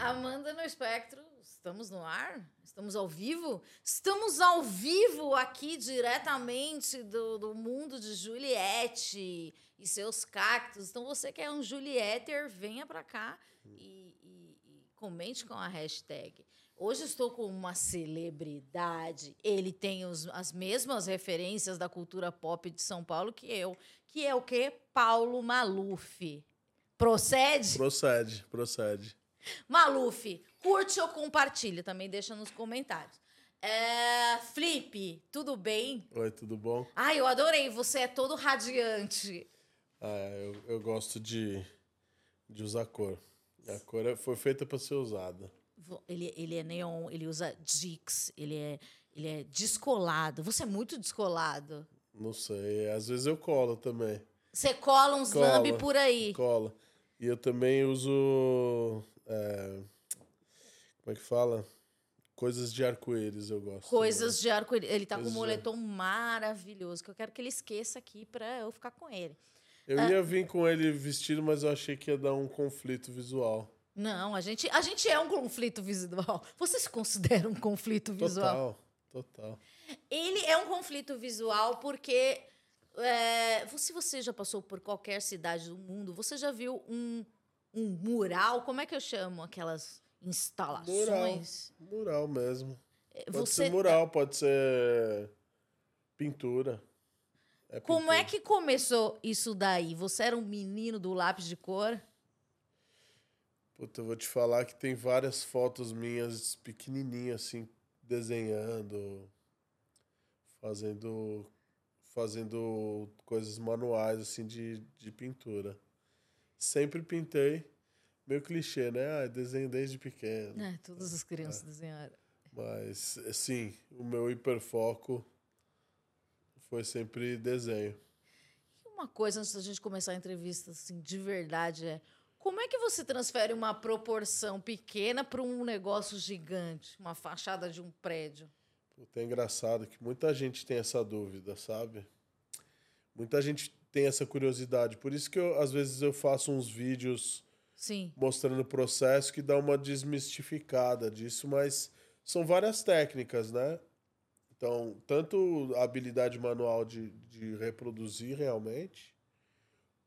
Amanda no Espectro, estamos no ar? Estamos ao vivo? Estamos ao vivo aqui diretamente do, do mundo de Juliette e seus cactos. Então, você que é um Julietter, venha para cá e, e, e comente com a hashtag. Hoje estou com uma celebridade. Ele tem os, as mesmas referências da cultura pop de São Paulo que eu, que é o quê? Paulo Maluf. Procede? Procede, procede. Maluf, curte ou compartilha? Também deixa nos comentários. É, Flip, tudo bem? Oi, tudo bom? Ai, eu adorei. Você é todo radiante. Ah, eu, eu gosto de, de usar cor. A cor é- foi feita para ser usada. Ele, ele é neon, ele usa Dix, ele é, ele é descolado. Você é muito descolado. Não sei, às vezes eu colo também. Você cola uns lambe por aí. Cola. E eu também uso. É, como é que fala? Coisas de arco-íris eu gosto. Coisas de arco-íris. Ele tá com um Coisas de- moletom maravilhoso, que eu quero que ele esqueça aqui pra eu ficar com ele. Eu ia vir com ele vestido, mas eu achei que ia dar um conflito visual. Não, a gente, a gente é um conflito visual. Você se considera um conflito visual? Total, total. Ele é um conflito visual porque é, se você já passou por qualquer cidade do mundo, você já viu um, um mural? Como é que eu chamo aquelas Mural. instalações? Mural mesmo. É, Pode Você, ser mural, pode ser pintura. É como é pintura. que começou isso daí? Você era um menino do lápis de cor? Puta, eu vou te falar que tem várias fotos minhas pequenininhas, assim, desenhando, fazendo, fazendo coisas manuais, assim, de, de pintura. Sempre pintei, meio clichê, né? Ah, desenho desde pequeno. É, todas as crianças desenharam. Mas, assim, o meu hiperfoco foi sempre desenho. E Uma coisa antes da gente começar a entrevista, assim, de verdade, é como é que você transfere uma proporção pequena para um negócio gigante, uma fachada de um prédio? Puta, é engraçado que muita gente tem essa dúvida, sabe? Muita gente tem essa curiosidade. Por isso que eu, às vezes eu faço uns vídeos Sim. mostrando o processo que dá uma desmistificada disso, mas são várias técnicas, né? Então, tanto a habilidade manual de, de reproduzir realmente,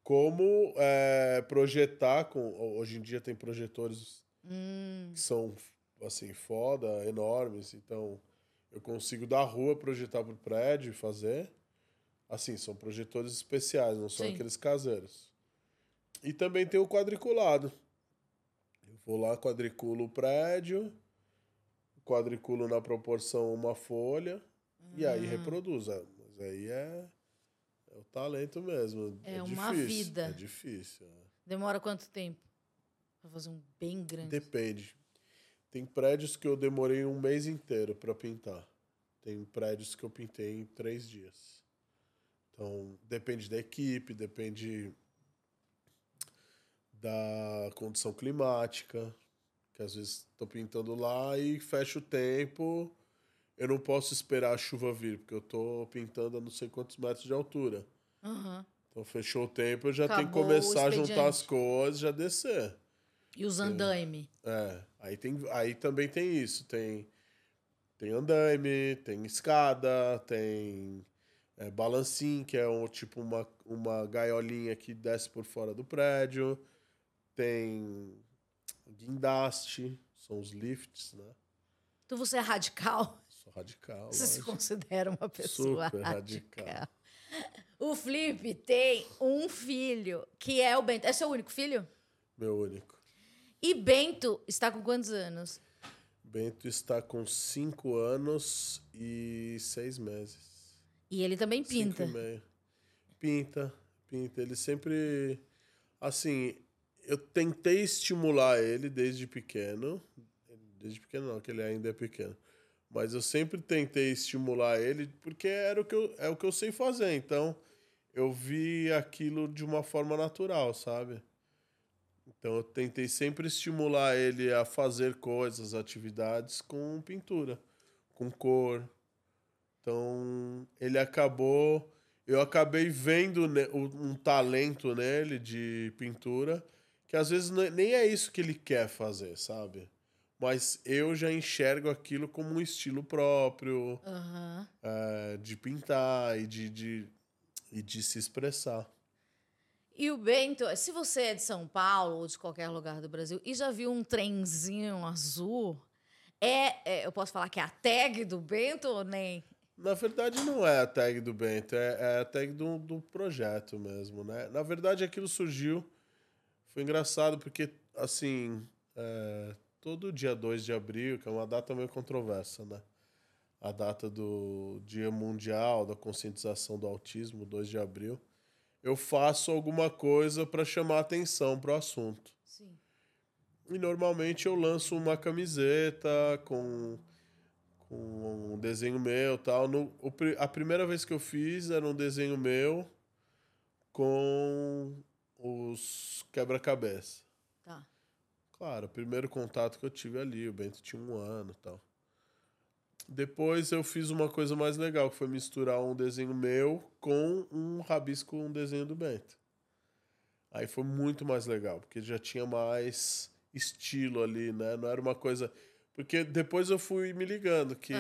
como é, projetar com. Hoje em dia tem projetores Hum, que são assim foda, enormes, então eu consigo da rua projetar pro prédio e fazer. Assim, são projetores especiais, não são Sim. aqueles caseiros. E também tem o quadriculado. Eu vou lá, quadriculo o prédio, quadriculo na proporção uma folha e aí Hum. reproduzo. É, Mas aí é, é o talento mesmo. É uma difícil, vida. É difícil. é. demora quanto tempo? Pra fazer um bem grande. Depende. Tem prédios que eu demorei um mês inteiro para pintar. Tem prédios que eu pintei em três dias. Então, depende da equipe, depende da condição climática, que às vezes estou pintando lá e fecha o tempo. Eu não posso esperar a chuva vir, porque eu estou pintando a não sei quantos metros de altura. Aham. Então, fechou o tempo, eu já tenho que Acabou começar a juntar as coisas já descer. E os andaime? É, aí, tem, aí também tem isso. Tem, tem andaime, tem escada, tem é, balancim, que é um, tipo uma, uma gaiolinha que desce por fora do prédio. Tem guindaste, são os lifts, né? Então você é radical? Sou radical. Você se lógico. considera uma pessoa Super radical. radical. O Felipe tem um filho, que é o Bento. É seu único filho? Meu único. E Bento está com quantos anos? Bento está com 5 anos e 6 meses. E ele também Cinco pinta. e. Pinta, pinta. Ele sempre. Assim, eu tentei estimular ele desde pequeno. Desde pequeno, não, que ele ainda é pequeno. Mas eu sempre tentei estimular ele porque era o que eu, é o que eu sei fazer. Então, eu vi aquilo de uma forma natural, sabe? Então, eu tentei sempre estimular ele a fazer coisas, atividades com pintura, com cor. Então, ele acabou. Eu acabei vendo ne- um talento nele de pintura que às vezes nem é isso que ele quer fazer, sabe? Mas eu já enxergo aquilo como um estilo próprio Aham. é, de pintar e de, de, e de se expressar. E o Bento, se você é de São Paulo ou de qualquer lugar do Brasil e já viu um trenzinho azul, é, é- eu posso falar que é a tag do Bento ou nem? Na verdade, não é a tag do Bento, é, é a tag do, do projeto mesmo, né? Na verdade, aquilo surgiu. Foi engraçado porque, assim, é, todo dia 2 de abril, que é uma data meio controversa, né? A data do Dia Mundial da Conscientização do Autismo, 2 de abril, eu faço alguma coisa para chamar atenção para o assunto. Sim. E normalmente eu lanço uma camiseta com, com um desenho meu tal. No, o a primeira vez que eu fiz era um desenho meu com os quebra-cabeça. Tá. Claro, o primeiro contato que eu tive ali, o Bento tinha um ano tal. Depois eu fiz uma coisa mais legal, que foi misturar um desenho meu com um rabisco, um desenho do Bento. Aí foi muito mais legal, porque já tinha mais estilo ali, né? Não era uma coisa. Porque depois eu fui me ligando que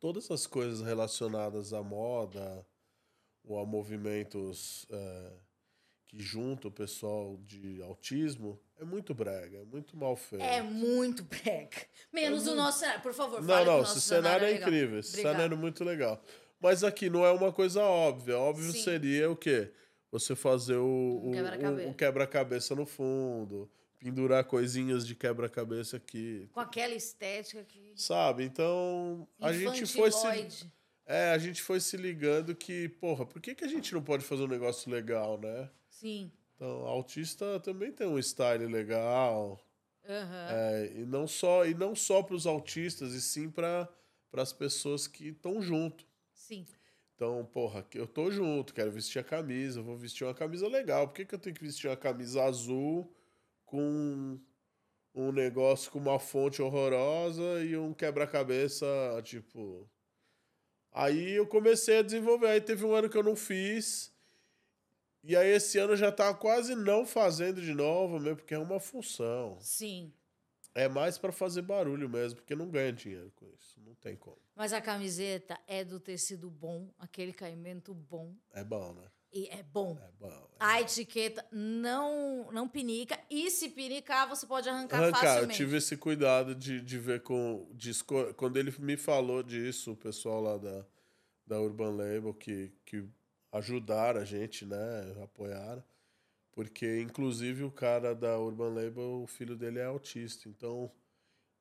todas as coisas relacionadas à moda ou a movimentos é, que juntam o pessoal de autismo é muito brega, é muito mal feito. É muito brega. Menos o nosso cenário. Por favor, Não, não, esse cenário é legal. incrível. Esse Obrigada. cenário é muito legal. Mas aqui não é uma coisa óbvia. Óbvio Sim. seria o quê? Você fazer o, Um o- quebra-cabeça. o- o quebra-cabeça no fundo, pendurar coisinhas de quebra-cabeça aqui. Com aquela estética que. Sabe? Então, a gente foi se. É, a gente foi se ligando que, porra, por que, que a gente não pode fazer um negócio legal, né? Sim. Então, autista também tem um style legal. Aham. É, e não só e não só para os autistas, e sim para as pessoas que estão junto. Sim. Então, porra, eu tô junto, quero vestir a camisa, vou vestir uma camisa legal. Por que, que eu tenho que vestir uma camisa azul com um negócio com uma fonte horrorosa e um quebra-cabeça, tipo. Aí eu comecei a desenvolver. Aí teve um ano que eu não fiz. E aí esse ano eu já tá quase não fazendo de novo, mesmo, porque é uma função. Sim. É mais pra fazer barulho mesmo, porque não ganha dinheiro com isso. Não tem como. Mas a camiseta é do tecido bom, aquele caimento bom. É bom, né? E é bom. É bom. é A etiqueta não, não pinica. E se pinicar, você pode arrancar, Arrancar, eu facilmente. tive esse cuidado de, de ver com. De quando ele me falou disso, o pessoal lá da, da Urban Label, que, que ajudaram a gente, né? Apoiaram. Porque, inclusive, o cara da Urban Label, o filho dele é autista. Então,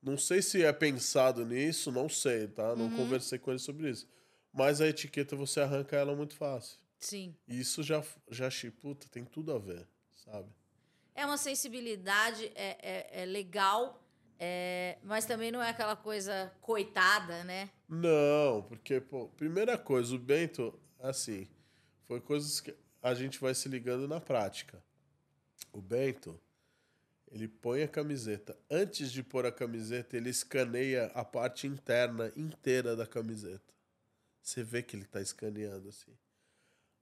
não sei se é pensado nisso, não sei, tá? Não conversei com ele sobre isso. Mas a etiqueta você arranca ela muito fácil. Sim. E isso já, já achei, puta, tem tudo a ver, sabe? É uma sensibilidade, é, é, é legal, é, mas também não é aquela coisa coitada, né? Não, porque, pô, primeira coisa, o Bento, assim, foi coisas que a gente vai se ligando na prática. O Bento, ele põe a camiseta. Antes de pôr a camiseta, ele escaneia a parte interna inteira da camiseta. Você vê que ele tá escaneando assim.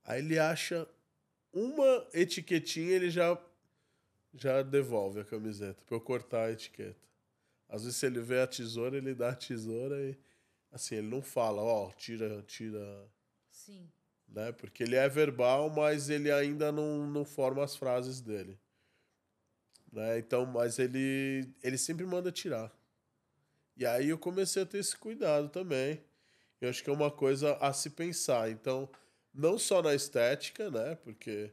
Aí ele acha uma etiquetinha, ele já já devolve a camiseta para eu cortar a etiqueta. Às vezes se ele vê a tesoura, ele dá a tesoura e assim, ele não fala, ó, tira, tira, Sim. né? Porque ele é verbal, mas ele ainda não, não forma as frases dele. Né? Então, mas ele ele sempre manda tirar. E aí eu comecei a ter esse cuidado também. Eu acho que é uma coisa a se pensar. Então, não só na estética, né? Porque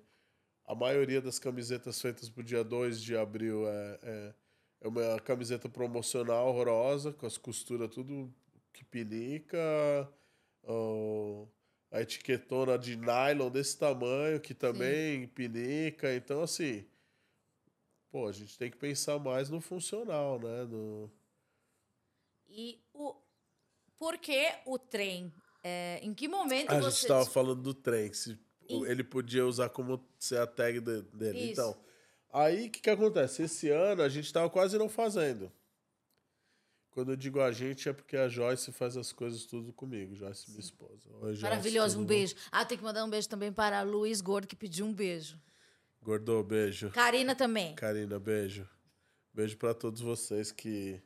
a maioria das camisetas feitas pro dia 2 de abril é, é, é uma camiseta promocional horrorosa, com as costuras tudo que pinica, ó, a etiquetona de nylon desse tamanho, que também pinica. Então, assim, pô, a gente tem que pensar mais no funcional, né? No... E o. Por que o trem? É, em que momento A você. gente estava falando do trem, que se ele podia usar como ser a tag de- dele. Isso. Então, aí o que, que acontece? Esse ano a gente estava quase não fazendo. Quando eu digo a gente, é porque a Joyce faz as coisas tudo comigo, Joyce, minha esposa. Oi, tudo um beijo. Ah, tem que mandar um beijo também para Luiz Gordo, que pediu um beijo. Gordô, beijo. Karina também. Karina, beijo. Beijo para todos vocês que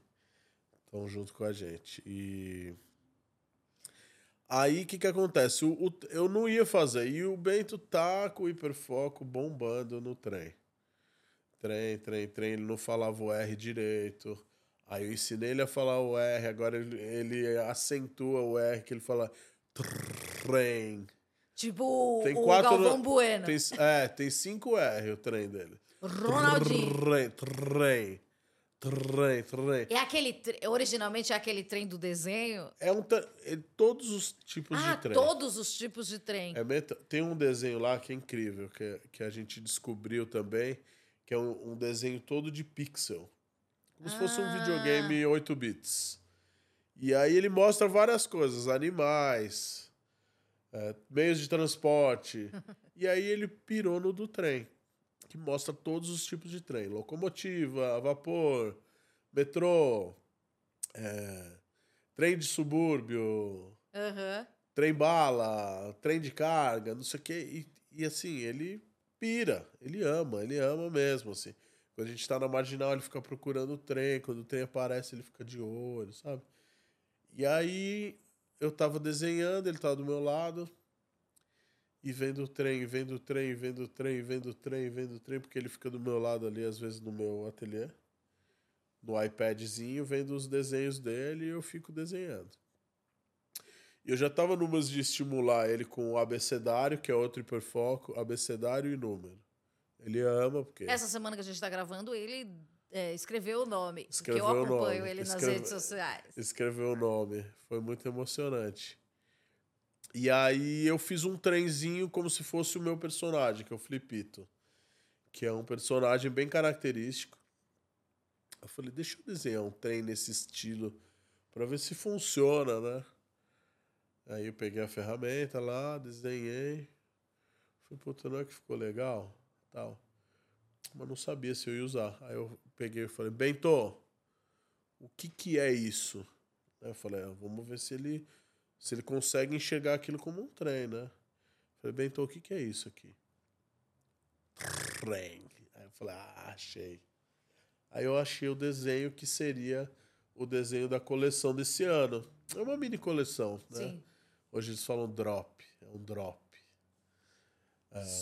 estão junto com a gente. E aí o que que acontece? O, o- eu não ia fazer e o Bento tá com o hiperfoco bombando no trem. Trem, trem, trem, ele não falava o R direito. Aí eu ensinei ele a falar o R, agora ele, ele acentua o R que ele fala trem. Tipo Tem o quatro Galvão no- Bueno. Tem, é, tem cinco R o trem dele. Ronaldinho. Trem, trem, trem, trem. É aquele. Originalmente é aquele trem do desenho. É um é todos os tipos ah, de trem. todos os tipos de trem. É Tem um desenho lá que é incrível, que, é- que a gente descobriu também, que é um, um desenho todo de pixel. Como se fosse um Ah. videogame 8 bits. E aí ele mostra várias coisas, animais, é, meios de transporte. e aí ele pirou no do trem, que mostra todos os tipos de trem. Locomotiva, vapor, metrô, é, trem de subúrbio, Aham. trem bala, trem de carga, não sei o quê. E, e assim, ele pira, ele ama, ele ama mesmo, assim. Quando a gente tá na marginal, ele fica procurando o trem, quando o trem aparece, ele fica de olho, sabe? E aí eu tava desenhando, ele tava do meu lado, e vendo o trem, vendo o trem, vendo o trem, vendo o trem, vendo o trem, porque ele fica do meu lado ali, às vezes no meu ateliê, no iPadzinho, vendo os desenhos dele, e eu fico desenhando. E eu já tava numas de estimular ele com o abecedário, que é outro hiperfoco, abecedário e número. Ele ama, porque. Essa semana que a gente tá gravando, ele é, escreveu o nome. Escreveu porque eu o nome. acompanho ele nas Escreve- redes sociais. escreveu o nome. Foi muito emocionante. E aí eu fiz um trenzinho como se fosse o meu personagem, que é o Flipito. Que é um personagem bem característico. Eu falei, deixa eu desenhar um trem nesse estilo pra ver se funciona, né? Aí eu peguei a ferramenta lá, desenhei. Falei, puta, não é que ficou legal? Tal. Mas não sabia se eu ia usar. Aí eu peguei e falei, Bento, o que que é isso? Aí eu falei, ah, vamos ver se ele, se ele consegue enxergar aquilo como um trem, né? Falei, Bento, o que que é isso aqui? Trem. Aí eu falei, ah, achei. Aí eu achei o desenho que seria o desenho da coleção desse ano. É uma mini coleção, né? Sim. Hoje eles falam drop, é um drop.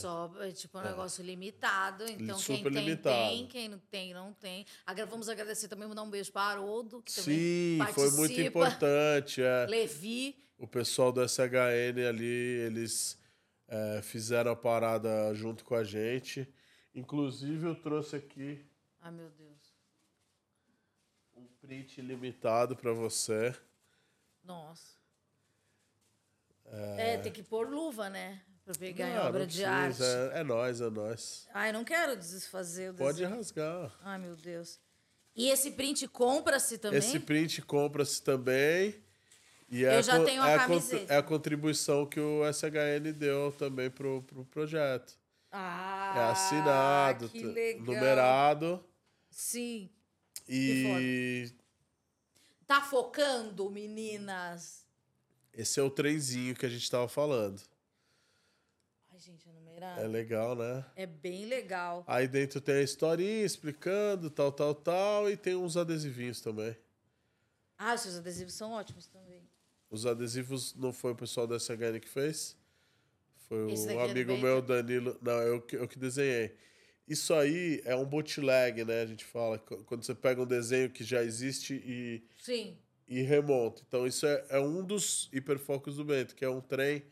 Só, é, tipo, um negócio limitado. Então, quem Super tem, limitado. tem. Quem não tem, não tem. Agra- Vamos agradecer também, mandar um beijo para Haroldo, que Sim, foi muito importante. É. Levi. O pessoal do SHN ali, eles é, fizeram a parada junto com a gente. Inclusive, eu trouxe aqui Ai, meu Deus. um print limitado para você. Nossa. É... tem que pôr luva, né? Pra pegar em Ah, obra não de arte. É, é nós, é nós. Ai, não quero desfazer o Pode desenho. rasgar. Ai, meu Deus. E esse print compra-se também? Esse print compra-se também. E é Eu já co- tenho a é camiseta. É a contribuição que o SHN deu também pro, pro projeto. Ah, É assinado, que legal. numerado. Sim. E Tá focando, meninas? esse é o trenzinho que a gente tava falando. Ai, gente, é numerado. É legal, né? É bem legal. Aí dentro tem a historinha explicando, tal, tal, tal. E tem uns adesivinhos também. Ah, os seus adesivos são ótimos também. Os adesivos não foi o pessoal da SHN que fez? Foi um é amigo Bento? meu, Danilo. Não, eu, que- eu que desenhei. Isso aí é um bootleg, né? A gente fala. qu- Quando você pega um desenho que já existe e, Sim. e remonta. Então, isso é, é um dos hiperfocos do Bento, que é um trem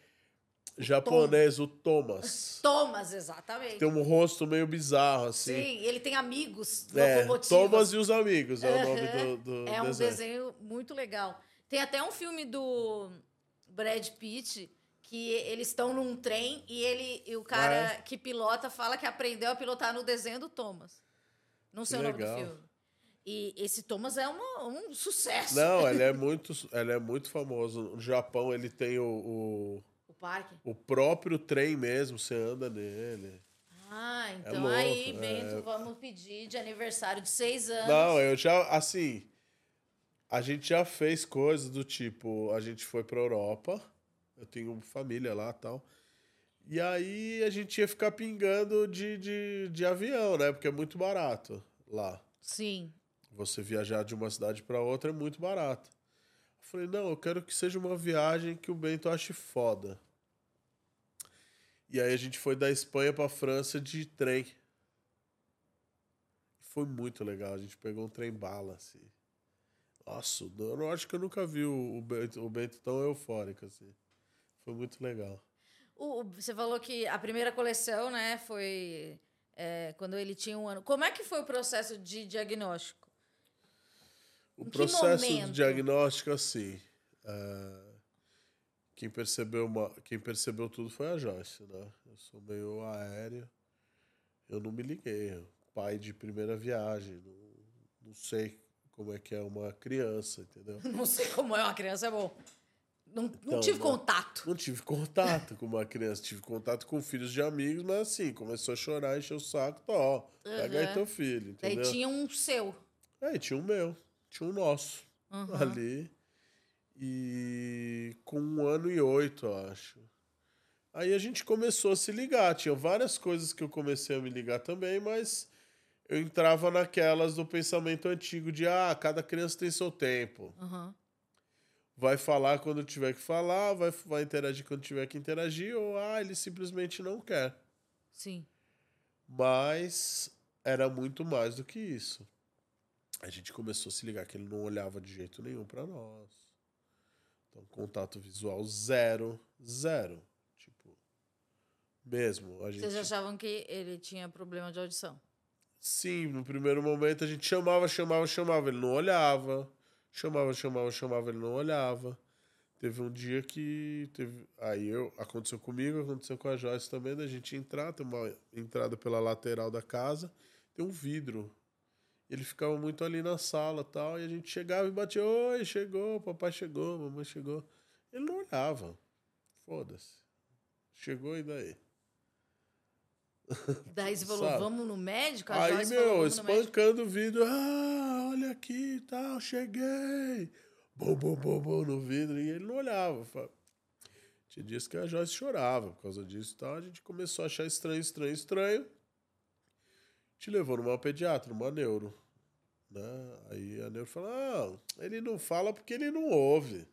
japonês, o Thomas. Thomas, exatamente. Tem um rosto meio bizarro, assim. Sim, ele tem amigos É, locomotivos. Thomas e os amigos é o nome do, do É um desenho. desenho muito legal. Tem até um filme do Brad Pitt que eles estão num trem e ele e o cara que pilota fala que aprendeu a pilotar no desenho do Thomas. Não sei o nome do filme. E esse Thomas é uma- um sucesso. Não, ele é muito, ele é muito famoso. No Japão ele tem o, O parque. o, o próprio trem mesmo, você anda nele. Ah, então louco, aí, é. Bento, vamos pedir de aniversário de seis anos. Não, eu já, assim, a gente já fez coisas do tipo, a gente foi pra Europa, eu tenho família lá e tal, E aí a gente ia ficar pingando de, de, de avião, né? Porque é muito barato lá. Sim. Você viajar de uma cidade para outra é muito barato. Eu falei, não, eu quero que seja uma viagem que o Bento ache foda. E aí a gente foi da Espanha para França de trem. Foi muito legal. A gente pegou um trem bala, assim. Nossa, eu não acho que eu nunca vi o Bento, o Bento tão eufórico, assim. Foi muito legal. O, você falou que a primeira coleção, né, foi é, quando ele tinha um ano. Como é que foi o processo de diagnóstico? O em processo de diagnóstico, assim. Uh, quem, percebeu uma, quem percebeu tudo foi a Joyce, né? Eu sou meio aéreo. Eu não me liguei. Pai de primeira viagem. Não, não sei como é que é uma criança, entendeu? Não sei como é uma criança, é bom. Não, não então, tive não, contato. Não tive contato com uma criança. Tive contato com filhos de amigos, mas assim, começou a chorar, encheu o saco. Tá, ó, pega aí teu filho, entendeu? Aí tinha um seu. Aí tinha um meu. Tinha um nosso. Uhum. Ali. E com um ano e oito, eu acho. Aí a gente começou a se ligar. Tinha várias coisas que eu comecei a me ligar também, mas eu entrava naquelas do pensamento antigo de ah, cada criança tem seu tempo. Uhum vai falar quando tiver que falar, vai, vai interagir quando tiver que interagir, ou ah, ele simplesmente não quer. Sim. Mas era muito mais do que isso. A gente começou a se ligar que ele não olhava de jeito nenhum para nós. Então, contato visual zero, zero. Tipo, mesmo. A gente... Vocês achavam que ele tinha problema de audição? Sim, no primeiro momento a gente chamava, chamava, chamava, ele não olhava. Chamava, chamava, chamava, ele não olhava. Teve um dia que teve. Aí eu, aconteceu comigo, aconteceu com a Joyce também, da gente entrar, tem uma entrada pela lateral da casa, tem um vidro. Ele ficava muito ali na sala tal, e a gente chegava e batia, oi, chegou, papai chegou, mamãe chegou. Ele não olhava. Foda-se. Chegou e daí? Daí você falou, vamos no médico? A Aí, Joyce meu, falou, espancando o vidro. Ah, olha aqui e tal, cheguei. Bom, bom, bom, bom no vidro. E ele não olhava. Tinha dias que a Joyce chorava por causa disso e tal. A gente começou a achar estranho, estranho, estranho. Te levou numa pediatra, numa neuro. Né? Aí a neuro falou: ah, ele não fala porque ele não ouve.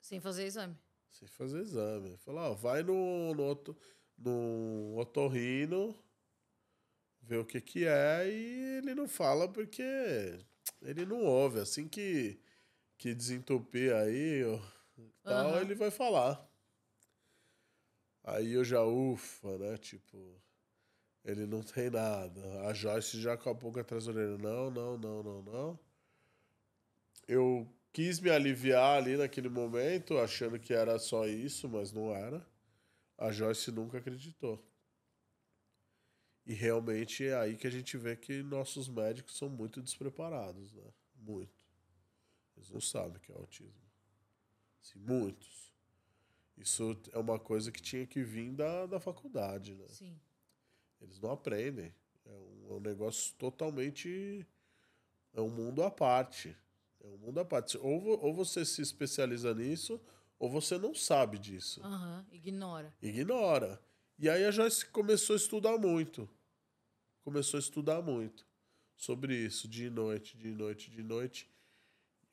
Sem fazer exame. Sem fazer exame. Falou: ah, vai no, no outro no otorrino, ver o que que é e ele não fala porque ele não ouve. Assim que, que desentupir aí ó, tal, uhum. ele vai falar. Aí eu já ufa, né? Tipo, ele não tem nada. A Joyce já com a boca atrás da orelha. Não, não, não, não, não. Eu quis me aliviar ali naquele momento, achando que era só isso, mas não era. A Joyce nunca acreditou. E realmente é aí que a gente vê que nossos médicos são muito despreparados, né? Muito. Eles não sabem o que é autismo. Assim, muitos. Isso é uma coisa que tinha que vir da, da faculdade, né? Sim. Eles não aprendem. É um, é um negócio totalmente. É um mundo à parte. É um mundo à parte. Ou, ou você se especializa nisso, ou você não sabe disso. Uhum, ignora. Ignora. E aí a Joyce começou a estudar muito. Começou a estudar muito sobre isso, de noite, de noite, de noite.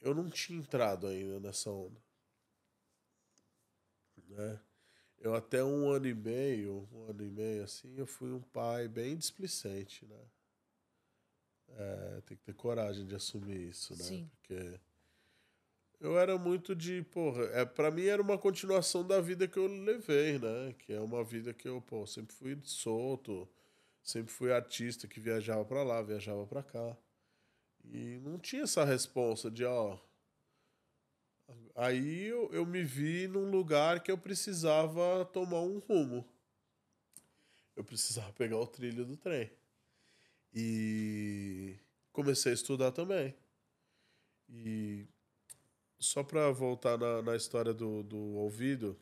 Eu não tinha entrado ainda nessa onda. Né? Eu até um ano e meio, um ano e meio assim, eu fui um pai bem displicente, né? É, tem que ter coragem de assumir isso, né? Sim. Porque eu era muito de, porra, é, para mim era uma continuação da vida que eu levei, né? Que é uma vida que eu, pô, sempre fui solto, sempre fui artista que viajava para lá, viajava para cá. E não tinha essa resposta de, ó. Aí eu, eu me vi num lugar que eu precisava tomar um rumo. Eu precisava pegar o trilho do trem. E comecei a estudar também. E só para voltar na, na história do, do ouvido,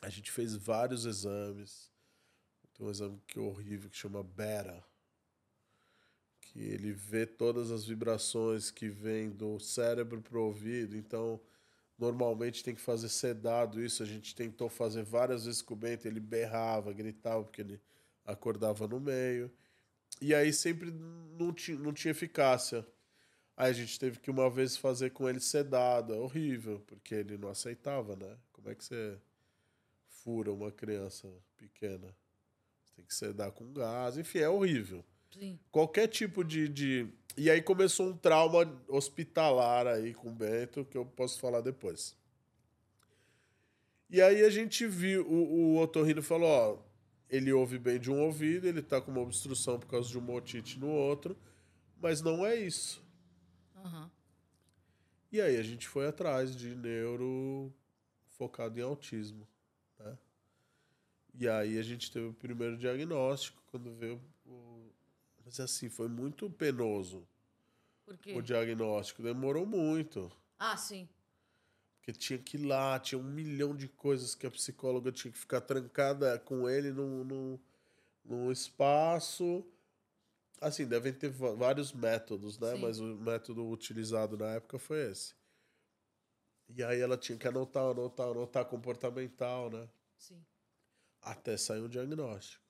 a gente fez vários exames. Tem um exame que é horrível que chama Beta, que ele vê todas as vibrações que vêm do cérebro para o ouvido. Então, normalmente tem que fazer sedado. Isso a gente tentou fazer várias vezes com o Bento. Ele berrava, gritava, porque ele acordava no meio. E aí sempre não tinha, não tinha eficácia. Aí a gente teve que uma vez fazer com ele sedado. É horrível, porque ele não aceitava, né? Como é que você fura uma criança pequena? Você tem que sedar com gás. Enfim, é horrível. Sim. Qualquer tipo de, de. E aí começou um trauma hospitalar aí com o Bento, que eu posso falar depois. E aí a gente viu, o, o otorrino falou, ó, ele ouve bem de um ouvido, ele tá com uma obstrução por causa de uma otite no outro, mas não é isso. Aham. E aí a gente foi atrás de neuro focado em autismo, né? E aí a gente teve o primeiro diagnóstico quando veio o... Mas assim, foi muito penoso Por quê? o diagnóstico, demorou muito. Ah, sim. Porque tinha que ir lá, tinha um milhão de coisas que a psicóloga tinha que ficar trancada com ele num, num, num espaço. Assim, devem ter vários métodos, né? Sim. Mas o método utilizado na época foi esse. E aí ela tinha que anotar, anotar, anotar comportamental, né? Sim. Até sair um diagnóstico.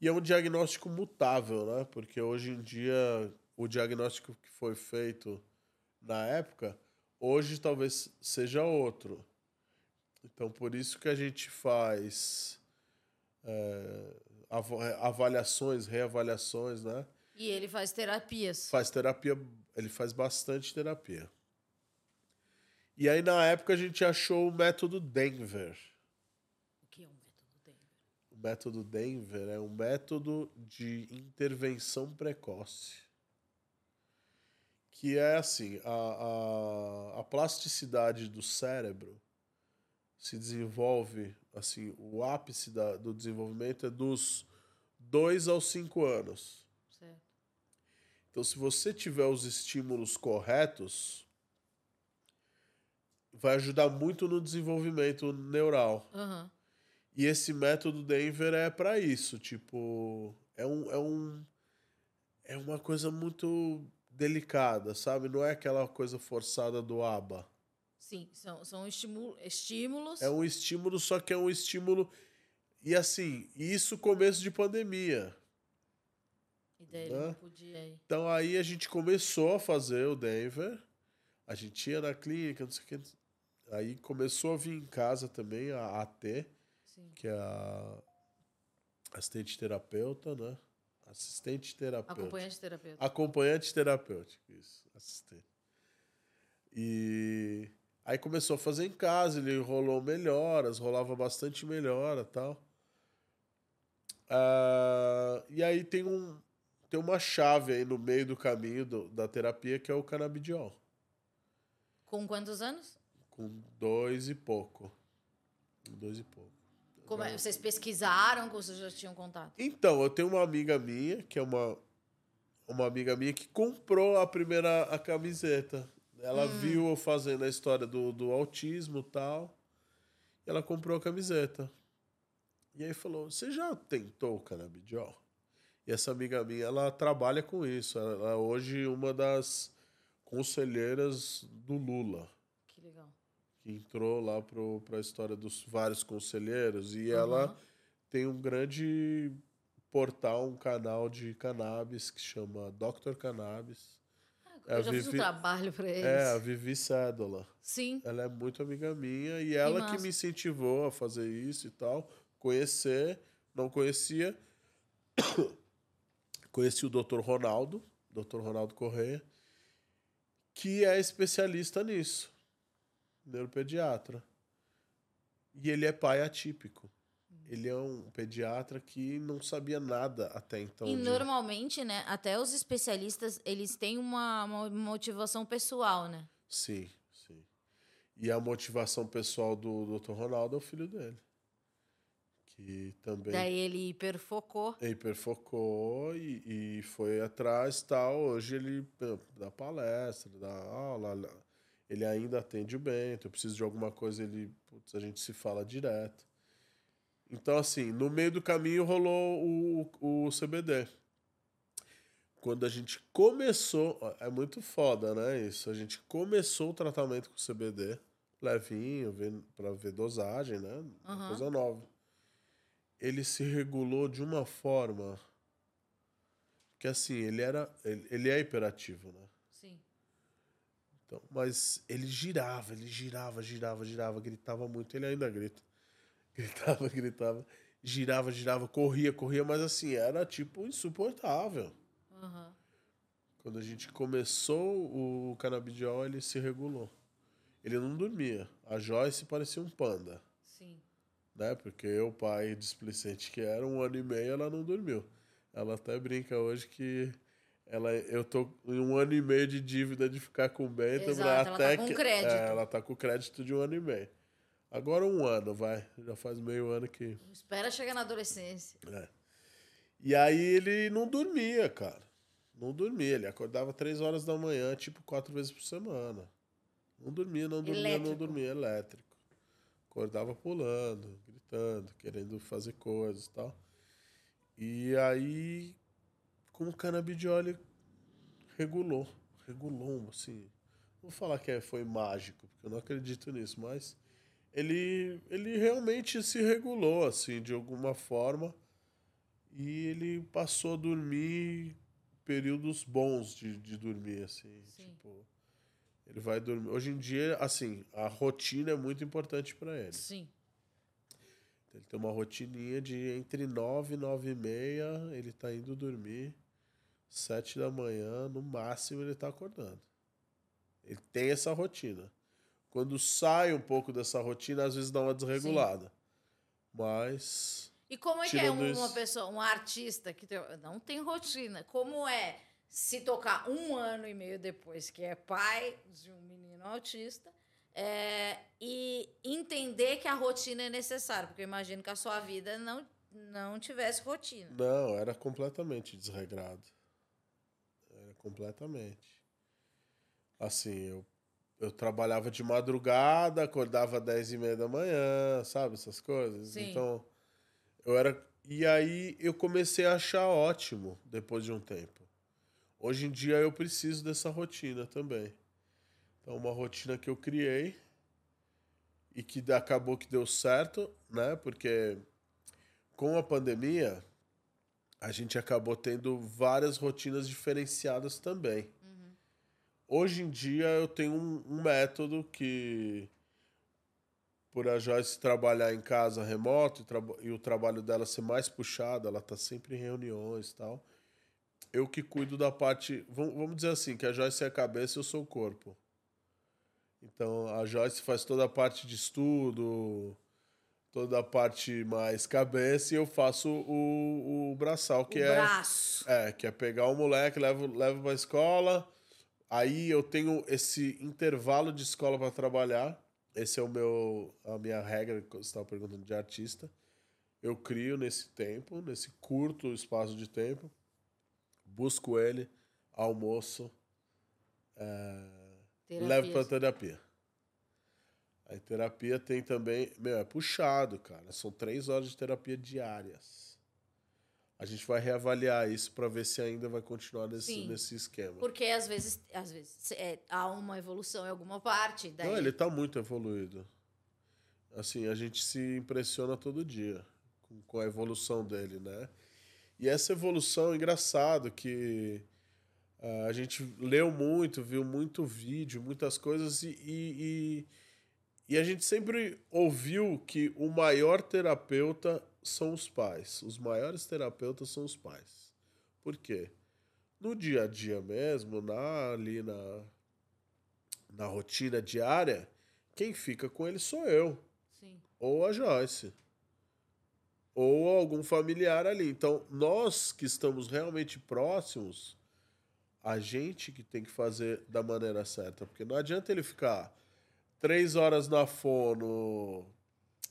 E é um diagnóstico mutável, né? Porque hoje em dia o diagnóstico que foi feito na época, hoje talvez seja outro. Então por isso que a gente faz é, avaliações, reavaliações, né? E ele faz terapias. Faz terapia, ele faz bastante terapia. E aí na época a gente achou o método Denver. O que é um método dele? O método Denver é um método de intervenção precoce. Que é assim, a, a, a plasticidade do cérebro se desenvolve, assim, o ápice da, do desenvolvimento é dos 2 aos 5 anos. Certo. Então, se você tiver os estímulos corretos, vai ajudar muito no desenvolvimento neural. Aham. E esse método Denver é para isso, tipo, é um, é um é uma coisa muito delicada, sabe? Não é aquela coisa forçada do ABA. Sim, são, são estímulo, estímulos. É um estímulo, só que é um estímulo e assim, isso começo de pandemia. E daí ele Hã? não podia ir. Então aí a gente começou a fazer o Denver. A gente ia na clínica, não sei o que. Aí começou a vir em casa também a AT, Sim. que é a assistente terapeuta, né? Assistente terapeuta. Acompanhante terapeuta. Acompanhante terapêutico, isso, assistente. E aí começou a fazer em casa, ele rolou melhoras, rolava bastante melhora tal. Ah, e aí tem, um, tem uma chave aí no meio do caminho do- da terapia que é o canabidiol, Com quantos anos? com dois e pouco. Com Dois e pouco. Como é- vocês pesquisaram, ou vocês já tinham contato? Então, eu tenho uma amiga minha, que é uma, uma amiga minha, que comprou a primeira a camiseta. Ela viu eu fazendo a história do, do autismo e tal. E ela comprou a camiseta. E aí falou: Você já tentou o canabidiol? E essa amiga minha, ela trabalha com isso. Ela ela é hoje uma das conselheiras do Lula Que legal. que entrou lá para a história dos vários conselheiros e ela Aham. tem um grande portal, um canal de cannabis que chama Dr. Cannabis. É Eu já fiz um Vivi- trabalho pra eles. É, a Vivi Cédola. Sim. Ela é muito amiga minha e ela que massa. me incentivou a fazer isso e tal, conhecer, não conhecia. Conheci o Dr. Ronaldo, Dr. Ronaldo Correia, que é especialista nisso, neuropediatra. E ele é pai atípico. Ele é um pediatra que não sabia nada até então. E de- normalmente, né, até os especialistas, eles têm uma, uma motivação pessoal, né? Sim, sim. E a motivação pessoal do Dr. Ronaldo é o filho dele. Que também Daí ele hiperfocou. hiperfocou e, e foi atrás tal. Hoje ele dá palestra, dá aula. Ele ainda atende o Bento. Eu preciso de alguma coisa, ele, putz, a gente se fala direto. Então, assim, no meio do caminho rolou o, o CBD. Quando a gente começou, é muito foda, né? Isso. A gente começou o tratamento com CBD levinho, pra ver dosagem, né? Aham. Coisa nova. Ele se regulou de uma forma que assim, ele era. Ele, ele é hiperativo, né? Sim. Então, mas ele girava, ele girava, girava, girava, gritava muito. Ele ainda grita. Gritava, gritava. Girava, girava, corria, corria, mas assim, era tipo insuportável. Aham. Quando a gente começou o canabidiol, ele se regulou. Ele não dormia. A Joyce parecia um panda, Sim. né? Porque eu, pai displicente que era, um ano e meio, ela não dormiu. Ela até brinca hoje que ela, eu tô em um ano e meio de dívida de ficar com o Bento. Exato, ela tá até com que- crédito. É, ela tá com crédito de um ano e meio. Agora um ano, vai. Já faz meio ano que... Espera chegar na adolescência. É. E aí ele não dormia, cara. Não dormia. Ele acordava três horas da manhã, tipo, quatro vezes por semana. Não dormia, não dormia, não Elétrico. dormia. Elétrico. Acordava pulando, gritando, querendo fazer coisas e tal. E aí, com o canabidiol, regulou. Regulou, assim. Não vou falar que é- foi mágico, porque eu não acredito nisso, mas ele, ele realmente se regulou, assim, de alguma forma. E ele passou a dormir períodos bons de, de dormir, assim. Sim. Tipo, ele vai dormir. Hoje em dia, assim, a rotina é muito importante para ele. Sim. Ele tem uma rotininha de entre 9 e 9 e meia, ele tá indo dormir. Sete da manhã, no máximo, ele tá acordando. Ele tem essa rotina. Quando sai um pouco dessa rotina, às vezes dá uma desregulada. Mas. E como é que é Tirando um- isso- uma pessoa, um artista que não tem rotina? Como é se tocar um ano e meio depois que é pai de um menino autista é, e entender que a rotina é necessária? Porque eu imagino que a sua vida não, não tivesse rotina. Não, era completamente desregrado. Era completamente. Assim, eu, eu trabalhava de madrugada, acordava às 10 e meia da manhã, sabe? Essas coisas. Sim. Então, eu era. E aí eu comecei a achar ótimo depois de um tempo. Hoje em dia eu preciso dessa rotina também. Então, uma rotina que eu criei e que acabou que deu certo, né? Porque com a pandemia, a gente acabou tendo várias rotinas diferenciadas também. Hoje em dia, eu tenho um, um método que, por a Joyce trabalhar em casa remoto e, e o trabalho dela ser mais puxado, ela tá sempre em reuniões e tal. Eu que cuido da parte. Vamos, vamos dizer assim, que a Joyce é a cabeça e eu sou o corpo. Então, a Joyce faz toda a parte de estudo, toda a parte mais cabeça e eu faço o, o braçal, que o é. braço. É, que é pegar o moleque, levo, levo pra escola. Aí eu tenho esse intervalo de escola para trabalhar. Esse é o meu a minha regra que você estava perguntando de artista. Eu crio nesse tempo, nesse curto espaço de tempo. Busco ele, almoço, levo Terapia. pra terapia. Aí terapia tem também. Meu, é puxado, cara. São três horas de terapia diárias. A gente vai reavaliar isso pra ver se ainda vai continuar nesse, Sim. nesse esquema. Porque às vezes, às vezes é, há uma evolução em alguma parte. Daí, Não, ele tá muito evoluído. Assim, a gente se impressiona todo dia com, com a evolução dele, né? E essa evolução é engraçado que ah, a gente leu muito, viu muito vídeo, muitas coisas e, e, e, e a gente sempre ouviu que o maior terapeuta são os pais. Os maiores terapeutas são os pais. Por quê? No dia a dia mesmo, na, ali na, na rotina diária, quem fica com ele sou eu, Sim. ou a Joyce, ou algum familiar ali. Então, nós que estamos realmente próximos, a gente que tem que fazer da maneira certa, porque não adianta ele ficar três horas na fono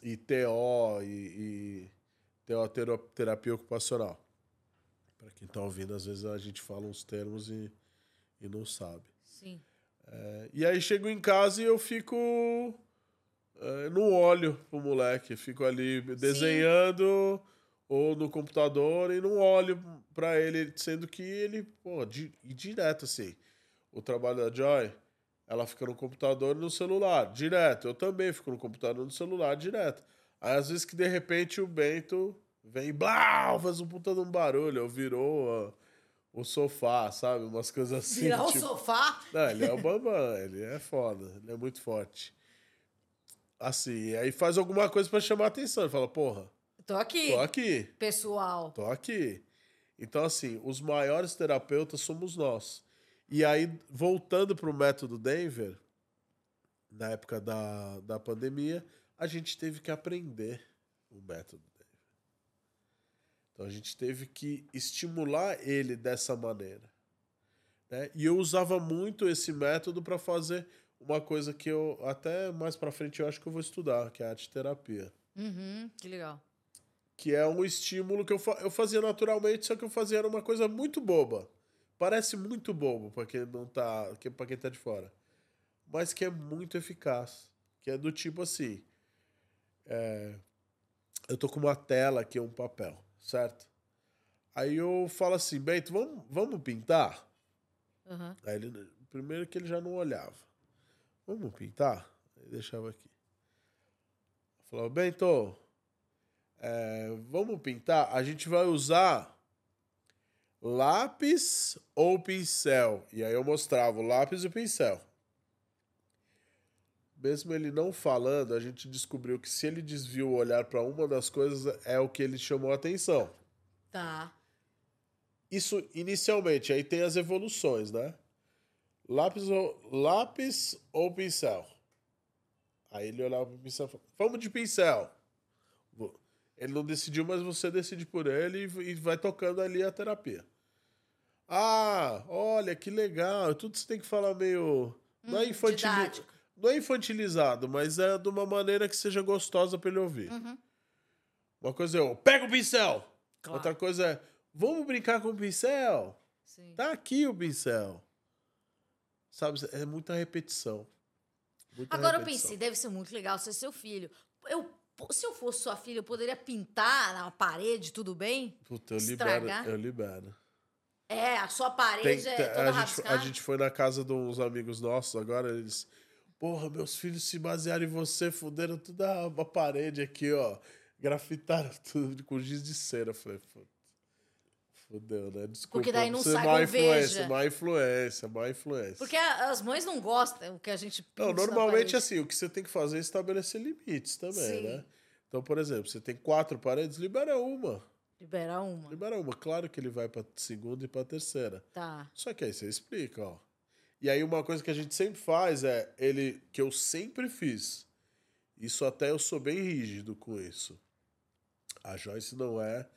e TO e, e TO tero- terapia ocupacional. Para quem tá ouvindo, às vezes a gente fala uns termos e, e não sabe. Sim. É, e aí chego em casa e eu fico. é, não olho pro moleque, fico ali desenhando ou no computador e não olho pra ele, sendo que ele, pô, di, e direto assim. O trabalho da Joy ela fica no computador e no celular, direto. Eu também fico no computador e no celular, direto. Aí, às vezes, que de repente o Bento vem, blá, faz um puta de um barulho, ou virou o sofá, sabe? Umas coisas assim. Virar tipo... o sofá? Não, ele é o Bambam, ele é foda, ele é muito forte. Assim, aí faz alguma coisa para chamar a atenção. Ele fala, porra. Tô aqui. Tô aqui. Pessoal. Tô aqui. Então, assim, os maiores terapeutas somos nós. E aí, voltando para o método Denver, na época da, da pandemia, a gente teve que aprender o método Denver. Então, a gente teve que estimular ele dessa maneira. Né? E eu usava muito esse método para fazer uma coisa que eu, até mais para frente, eu acho que eu vou estudar, que é a arte terapia. Uhum, que legal. Que é um estímulo que eu, fa eu fazia naturalmente, só que eu fazia era uma coisa muito boba. Parece muito bobo para quem não tá, para quem tá de fora. Mas que é muito eficaz. Que é do tipo assim, é, eu tô com uma tela aqui, um papel, certo? Aí eu falo assim, Bento, vamos, vamos pintar? Uhum. Aí ele, primeiro que ele já não olhava. Vamos pintar? Aí deixava aqui. Falou, Bento, é, vamos pintar? A gente vai usar lápis ou pincel? E aí eu mostrava o lápis e o pincel. Mesmo ele não falando, a gente descobriu que se ele desvia o olhar para uma das coisas, é o que ele chamou a atenção. Tá. Isso inicialmente, aí tem as evoluções, né? Lápis ou, lápis ou pincel? Aí ele olhava para o pincel e falava, vamos de pincel. Ele não decidiu, mas você decide por ele e vai tocando ali a terapia. Ah, olha, que legal. Tudo você tem que falar meio. Hum, não, é infantil... não é infantilizado, mas é de uma maneira que seja gostosa para ele ouvir. Uhum. Uma coisa é, eu pega o pincel. Claro. Outra coisa é, vamos brincar com o pincel? Sim. Tá aqui o pincel. Sabe, é muita repetição. Muita Agora repetição. eu pensei, deve ser muito legal ser seu filho. Eu, se eu fosse sua filha, eu poderia pintar na parede, tudo bem? Puta, eu Estragar? libero, eu libero. É, a sua Tem- parede é tem- toda a, gente, a gente foi na casa de uns amigos nossos agora, eles. Porra, meus filhos se basearam em você, fuderam toda a, parede aqui, ó. Grafitaram tudo com giz de cera. Eu falei, "Puta, fudeu, né? Desculpa. Porque daí não você sai má influência, má influência, má influência. Porque as mães não gostam que a gente Não, normalmente assim, o que você tem que fazer é estabelecer limites também, Sim. né? Então, por exemplo, você tem quatro paredes, libera uma. Libera uma. Libera uma. Claro que ele vai pra segunda e pra terceira. Tá. Só que aí você explica, ó. E aí uma coisa que a gente sempre faz é ele que eu sempre fiz. Isso até eu sou bem rígido com isso. A Joyce não é,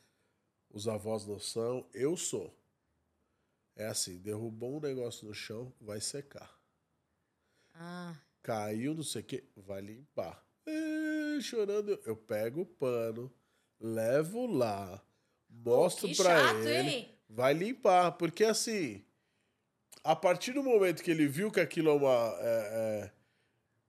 os avós não são, eu sou. É assim, derrubou um negócio no chão, vai secar. Ah, Caiu, não sei o que, vai limpar. É, chorando, eu pego o pano, levo lá, mostro que pra chato, ele, hein? vai limpar, porque assim, a partir do momento que ele viu que aquilo é uma, é,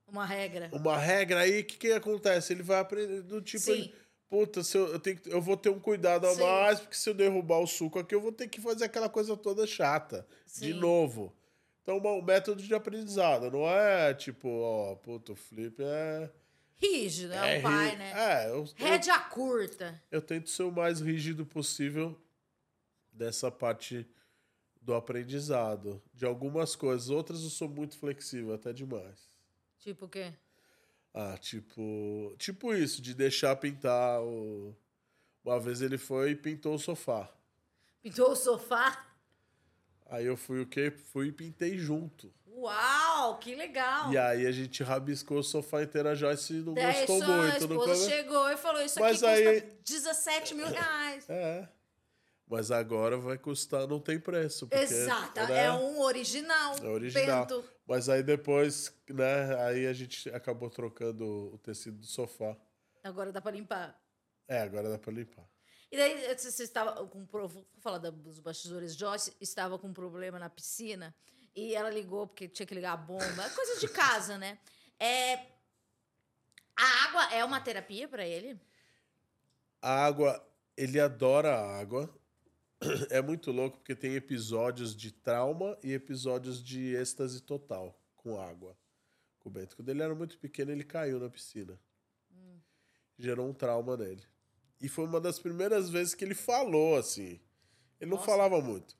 uma regra. é uma regra aí, o que, que acontece? Ele vai aprender do tipo, Sim. ele, puta, se eu, eu, tenho, eu vou ter um cuidado a Sim. mais, porque se eu derrubar o suco aqui, eu vou ter que fazer aquela coisa toda chata, de Sim. novo. Então, um método de aprendizado, não é tipo, ó, puta, o flip é... Rígido, é, um pai, ri- né? É, eu, eu, Rédea curta. eu tento ser o mais rígido possível dessa parte do aprendizado. De algumas coisas. Outras eu sou muito flexível, até demais. Tipo o quê? Ah, tipo. Tipo isso, de deixar pintar o. Uma vez ele foi e pintou o sofá. Pintou o sofá? Aí eu fui o quê? Fui e pintei junto. Uau, que legal. E aí a gente rabiscou o sofá inteiro, a Joyce não Daí gostou só a muito. no esposa começo. chegou e falou: Isso Mas aqui aí- custa 17 mil reais. É. Mas agora vai custar, não tem preço. Porque, Exato, né? é um original. É original. Bento. Mas aí depois, né? Aí a gente acabou trocando o tecido do sofá. Agora dá pra limpar. É, agora dá pra limpar. E daí você estava com vou falar dos bastidores. Joyce estava com um problema na piscina e ela ligou porque tinha que ligar a bomba, É coisa de casa, né? É, a água é uma terapia para ele? A água, ele adora a água. É muito louco porque tem episódios de trauma e episódios de êxtase total com água com o Bento. Quando ele era muito pequeno, ele caiu na piscina. Gerou um trauma nele. E foi uma das primeiras vezes que ele falou assim. Ele não Nossa. falava muito.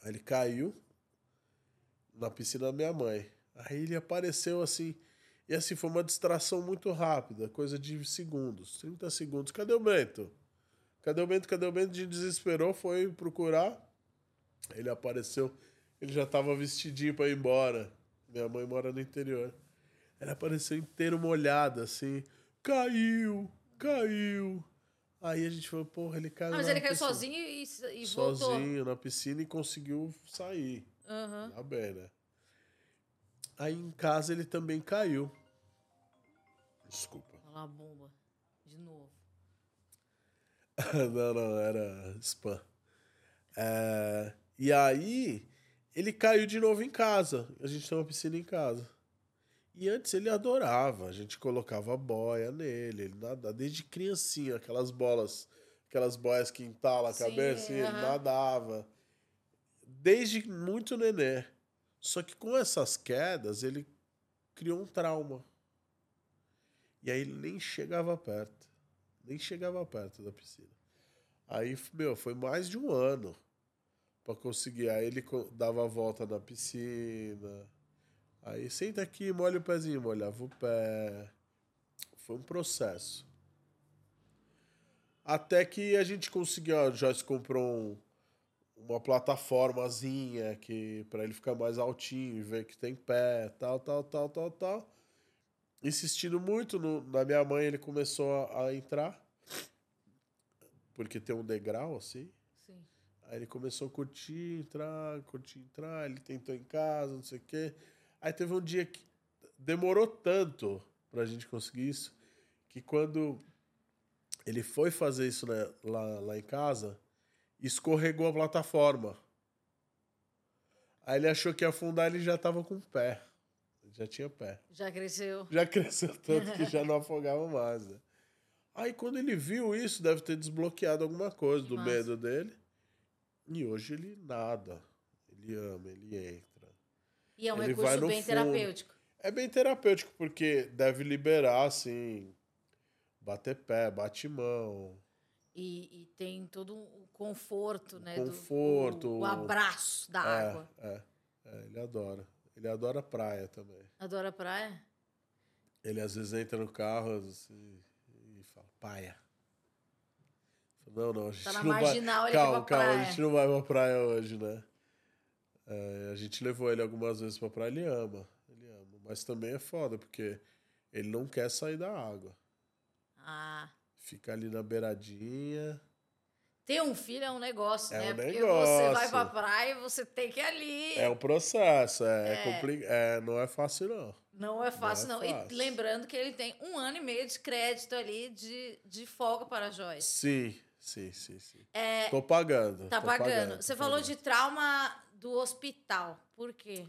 Aí ele caiu na piscina da minha mãe. Aí ele apareceu assim. E assim, foi uma distração muito rápida, coisa de segundos, 30 segundos. Cadê o Bento? Cadê o Bento? Cadê o Bento? De desesperou, foi procurar. Ele apareceu, ele já tava vestidinho pra ir embora. Minha mãe mora no interior. Ele apareceu inteiro molhado, assim. Caiu, caiu. Aí a gente falou, porra, ele caiu. Ah, mas ele caiu piscina. sozinho e, e voltou. Sozinho na piscina e conseguiu sair. Aham. Tá bem, né? Aí em casa ele também caiu. Desculpa. Olha lá a bomba. De novo. não, não, era spam. É, e aí, ele caiu de novo em casa. A gente tem uma piscina em casa. E antes ele adorava. A gente colocava boia nele. Ele nadava desde criancinha, aquelas bolas, aquelas boias que entalam a Sim, cabeça, assim, ele aham. nadava. Desde muito nenê. Só que com essas quedas, ele criou um trauma. E aí ele nem chegava perto. Nem chegava perto da piscina. Aí, meu, foi mais de um ano pra conseguir. Aí ele dava a volta na piscina. Aí senta aqui, molha o pezinho, molhava o pé. Foi um processo. Até que a gente conseguiu, a Joyce comprou um- uma plataformazinha que para ele ficar mais altinho e ver que tem pé, tal, tal, tal, tal, tal. Insistindo muito no- na minha mãe, ele começou a, a entrar. Porque tem um degrau assim. Sim. Aí ele começou a curtir, entrar, curtir, entrar. Ele tentou em casa, não sei o quê. Aí teve um dia que demorou tanto pra gente conseguir isso, que quando ele foi fazer isso né, lá, lá em casa, escorregou a plataforma. Aí ele achou que ia afundar, ele já tava com pé. Já tinha pé. Já cresceu. Já cresceu tanto que já não afogava mais, né? Aí quando ele viu isso, deve ter desbloqueado alguma coisa do Massa. medo dele. E hoje ele nada. Ele ama, ele entra. E é um Ele recurso bem fundo. terapêutico. É bem terapêutico, porque deve liberar, assim, bater pé, bate mão. E, e tem todo um conforto, né? do- conforto, o, o abraço da é, água. É, é, ele adora. Ele adora praia também. Adora praia? Ele às vezes entra no carro assim, e fala, paia. Não, não, a gente Tá na não vai. marginal, ele calma, calma, praia. a gente não vai pra praia hoje, né? É, a gente levou ele algumas vezes pra praia, ele ama. Ele ama. Mas também é foda, porque ele não quer sair da água. Ah. Fica ali na beiradinha. Ter um filho é um negócio, É né? um Porque negócio. você vai pra praia e você tem que ir ali. É um processo, é, É. compli- é não é fácil, não. Não é fácil, Não não. é E fácil. lembrando que ele tem um ano e meio de crédito ali de, de folga para a Joyce. Sim, sim, sim, sim. É, Tô pagando. tá tô pagando. tô Você falou pagando. de trauma do hospital. Por quê?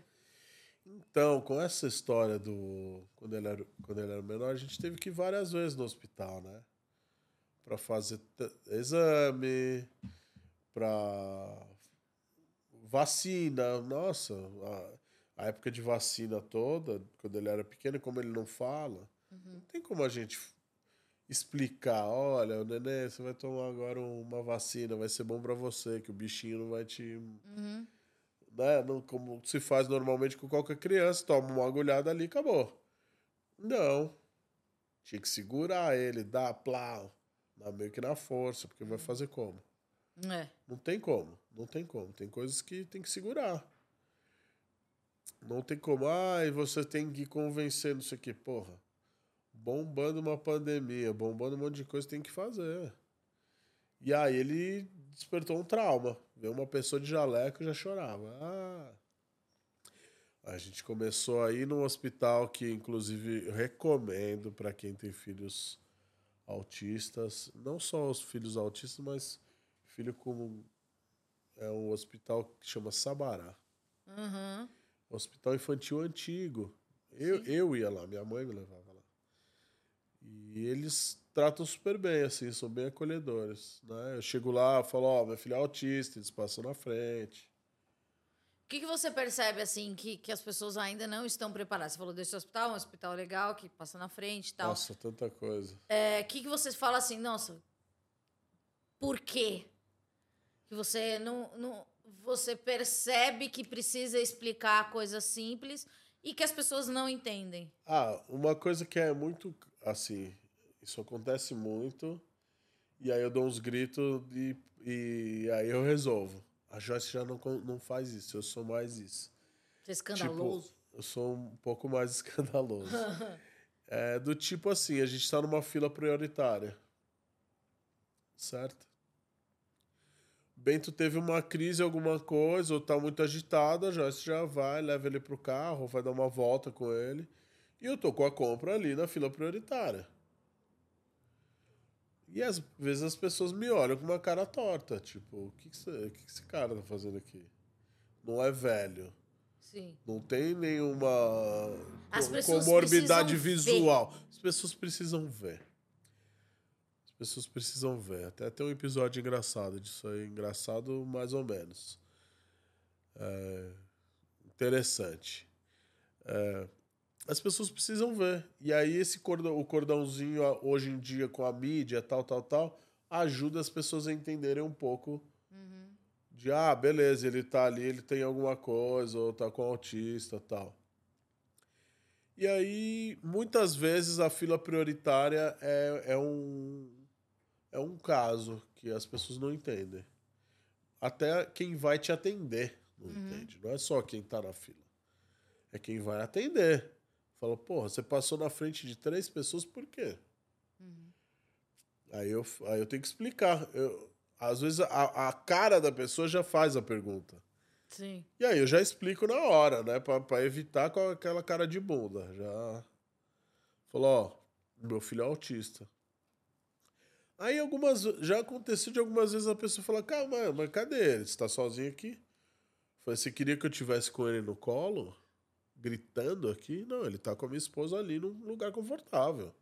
Então, com essa história do. Quando ele, era, quando ele era menor, a gente teve que ir várias vezes no hospital, né? Pra fazer exame, pra. Vacina. Nossa, a, a época de vacina toda, quando ele era pequeno, como ele não fala, não tem como a gente explicar: olha, o neném, você vai tomar agora uma vacina, vai ser bom pra você, que o bichinho não vai te Uhum. né? Não, como se faz normalmente com qualquer criança, toma uma agulhada ali, acabou. Não. Tinha que segurar ele, dar plau, na, meio que na força, porque vai fazer como? É. Não tem como, não tem como. Tem coisas que tem que segurar. Não tem como, ai, você tem que convencer, não sei o que, porra. Bombando uma pandemia, bombando um monte de coisa, tem que fazer. E aí ele despertou um trauma. Ver uma pessoa de jaleco já chorava. Ah. A gente começou a ir num hospital que, inclusive, eu recomendo para quem tem filhos autistas. Não só os filhos autistas, mas filho com. É um hospital que chama Sabará. Uhum. Hospital infantil antigo. Eu, Sim. eu ia lá, minha mãe me levava lá. E eles tratam super bem, assim, são bem acolhedores. Né? Eu chego lá, falo, ó, minha filha é autista, eles passam na frente. Que, que você percebe, assim, que, que as pessoas ainda não estão preparadas? Você falou desse hospital, um hospital legal, que passa na frente e tal. Nossa, tanta coisa. O é, que, que você fala assim, nossa, por quê? Que você não, não... Você percebe que precisa explicar coisas simples e que as pessoas não entendem. Ah, uma coisa que é muito, assim, isso acontece muito, e aí eu dou uns gritos e, e aí eu resolvo. A Joyce já não, não faz isso, eu sou mais isso. Você é escandaloso? Tipo, eu sou um pouco mais escandaloso. é do tipo assim, a gente está numa fila prioritária. Certo? Bento teve uma crise, alguma coisa, ou tá muito agitado, a Joyce já vai, leva ele pro carro, vai dar uma volta com ele. E eu tô com a compra ali na fila prioritária. E às vezes as pessoas me olham com uma cara torta, tipo, o que, que, esse, o que, que esse cara tá fazendo aqui? Não é velho. Sim. Não tem nenhuma comorbidade visual. Ver. As pessoas precisam ver. As pessoas precisam ver. Até tem um episódio engraçado disso aí. Engraçado mais ou menos. É, interessante. É, as pessoas precisam ver. E aí esse cordão, o cordãozinho hoje em dia com a mídia, tal, tal, tal, ajuda as pessoas a entenderem um pouco uhum. de ah, beleza, ele tá ali, ele tem alguma coisa, ou tá com autista, tal. E aí, muitas vezes a fila prioritária é, é um é um caso que as pessoas não entendem. Até quem vai te atender não uhum. entende. Não é só quem tá na fila. É quem vai atender. Fala, porra, você passou na frente de três pessoas, por quê? Uhum. Aí, eu, aí eu tenho que explicar. Eu, às vezes a, a cara da pessoa já faz a pergunta. Sim. E aí eu já explico na hora, né? Pra, pra evitar com aquela cara de bunda. Já. Falou, ó, meu filho é autista. Aí algumas. Já aconteceu de algumas vezes a pessoa falar, cara, mas, mas cadê ele? Você tá sozinho aqui? Falei, você queria que eu tivesse com ele no colo? Gritando aqui. Não, ele tá com a minha esposa ali num lugar confortável.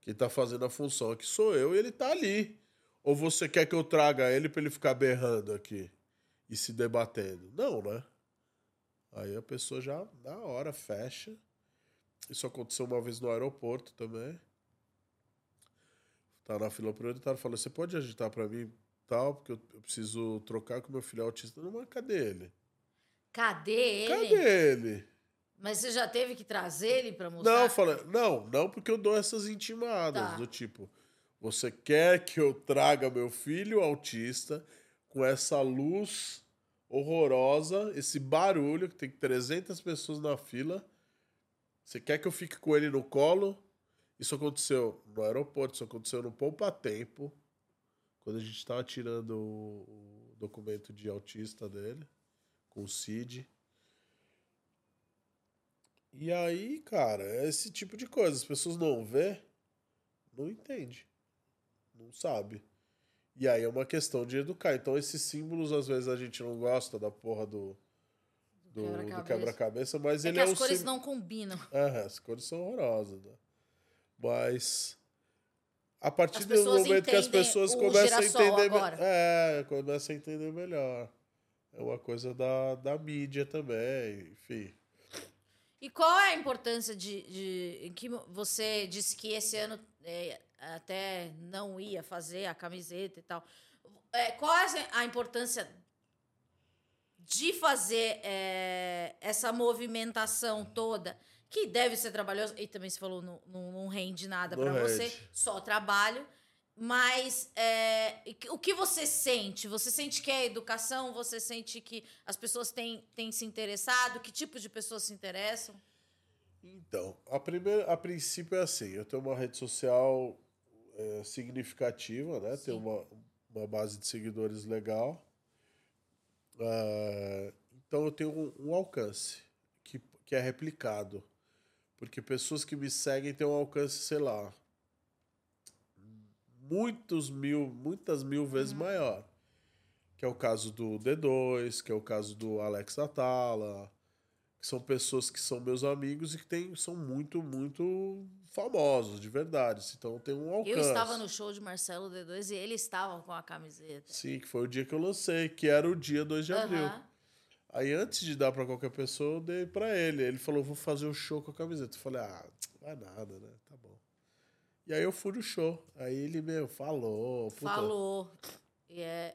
Quem tá fazendo a função aqui sou eu e ele tá ali. Ou você quer que eu traga ele para ele ficar berrando aqui e se debatendo? Não, né? Aí a pessoa já, na hora, fecha. Isso aconteceu uma vez no aeroporto também. Tá na fila prioritária, falou: Você pode agitar para mim tal, porque eu preciso trocar com meu filho autista. Não, mas cadê ele? Cadê ele? Cadê ele? Mas você já teve que trazer ele para mostrar? Não, falei, não, não porque eu dou essas intimadas tá. do tipo, você quer que eu traga meu filho autista com essa luz horrorosa, esse barulho que tem 300 pessoas na fila? Você quer que eu fique com ele no colo? Isso aconteceu no aeroporto, isso aconteceu no Poupa Tempo, quando a gente estava tirando o documento de autista dele com o Cid. E aí, cara, é esse tipo de coisa. As pessoas não vê, não entende. Não sabe. E aí é uma questão de educar. Então, esses símbolos, às vezes, a gente não gosta da porra do. Do quebra-cabeça, quebra mas é ele que é as cores não combinam. É, as cores são horrorosas, né? Mas a partir do momento que as pessoas começam a entender, agora. é, começam a entender melhor é uma coisa da, da mídia também, enfim. E qual é a importância de, de que você disse que esse ano é, até não ia fazer a camiseta e tal? É, qual é a importância de fazer é, essa movimentação toda? Que deve ser trabalhosa, e também você falou, não, não, não rende nada para você, só trabalho. Mas é, o que você sente? Você sente que é educação? Você sente que as pessoas têm, têm se interessado? Que tipo de pessoas se interessam? Então, a, primeira, a princípio é assim: eu tenho uma rede social é, significativa, né? Tenho uma, uma base de seguidores legal. Uh, então, eu tenho um, um alcance que, que é replicado. Porque pessoas que me seguem têm um alcance, sei lá, muitos mil, muitas mil vezes uhum. maior. Que é o caso do D2, que é o caso do Alex Atala, que são pessoas que são meus amigos e que tem, são muito, muito famosos, de verdade. Então tem um alcance. Eu estava no show de Marcelo D2 e ele estava com a camiseta. Sim, que foi o dia que eu lancei, que era o dia 2 de uhum. abril. Aí antes de dar pra qualquer pessoa, eu dei pra ele. Ele falou, vou fazer um show com a camiseta. Eu falei, ah, vai nada, né? Tá bom. E aí eu fui no show. Aí ele, meu, falou. Puta, Falou. E é.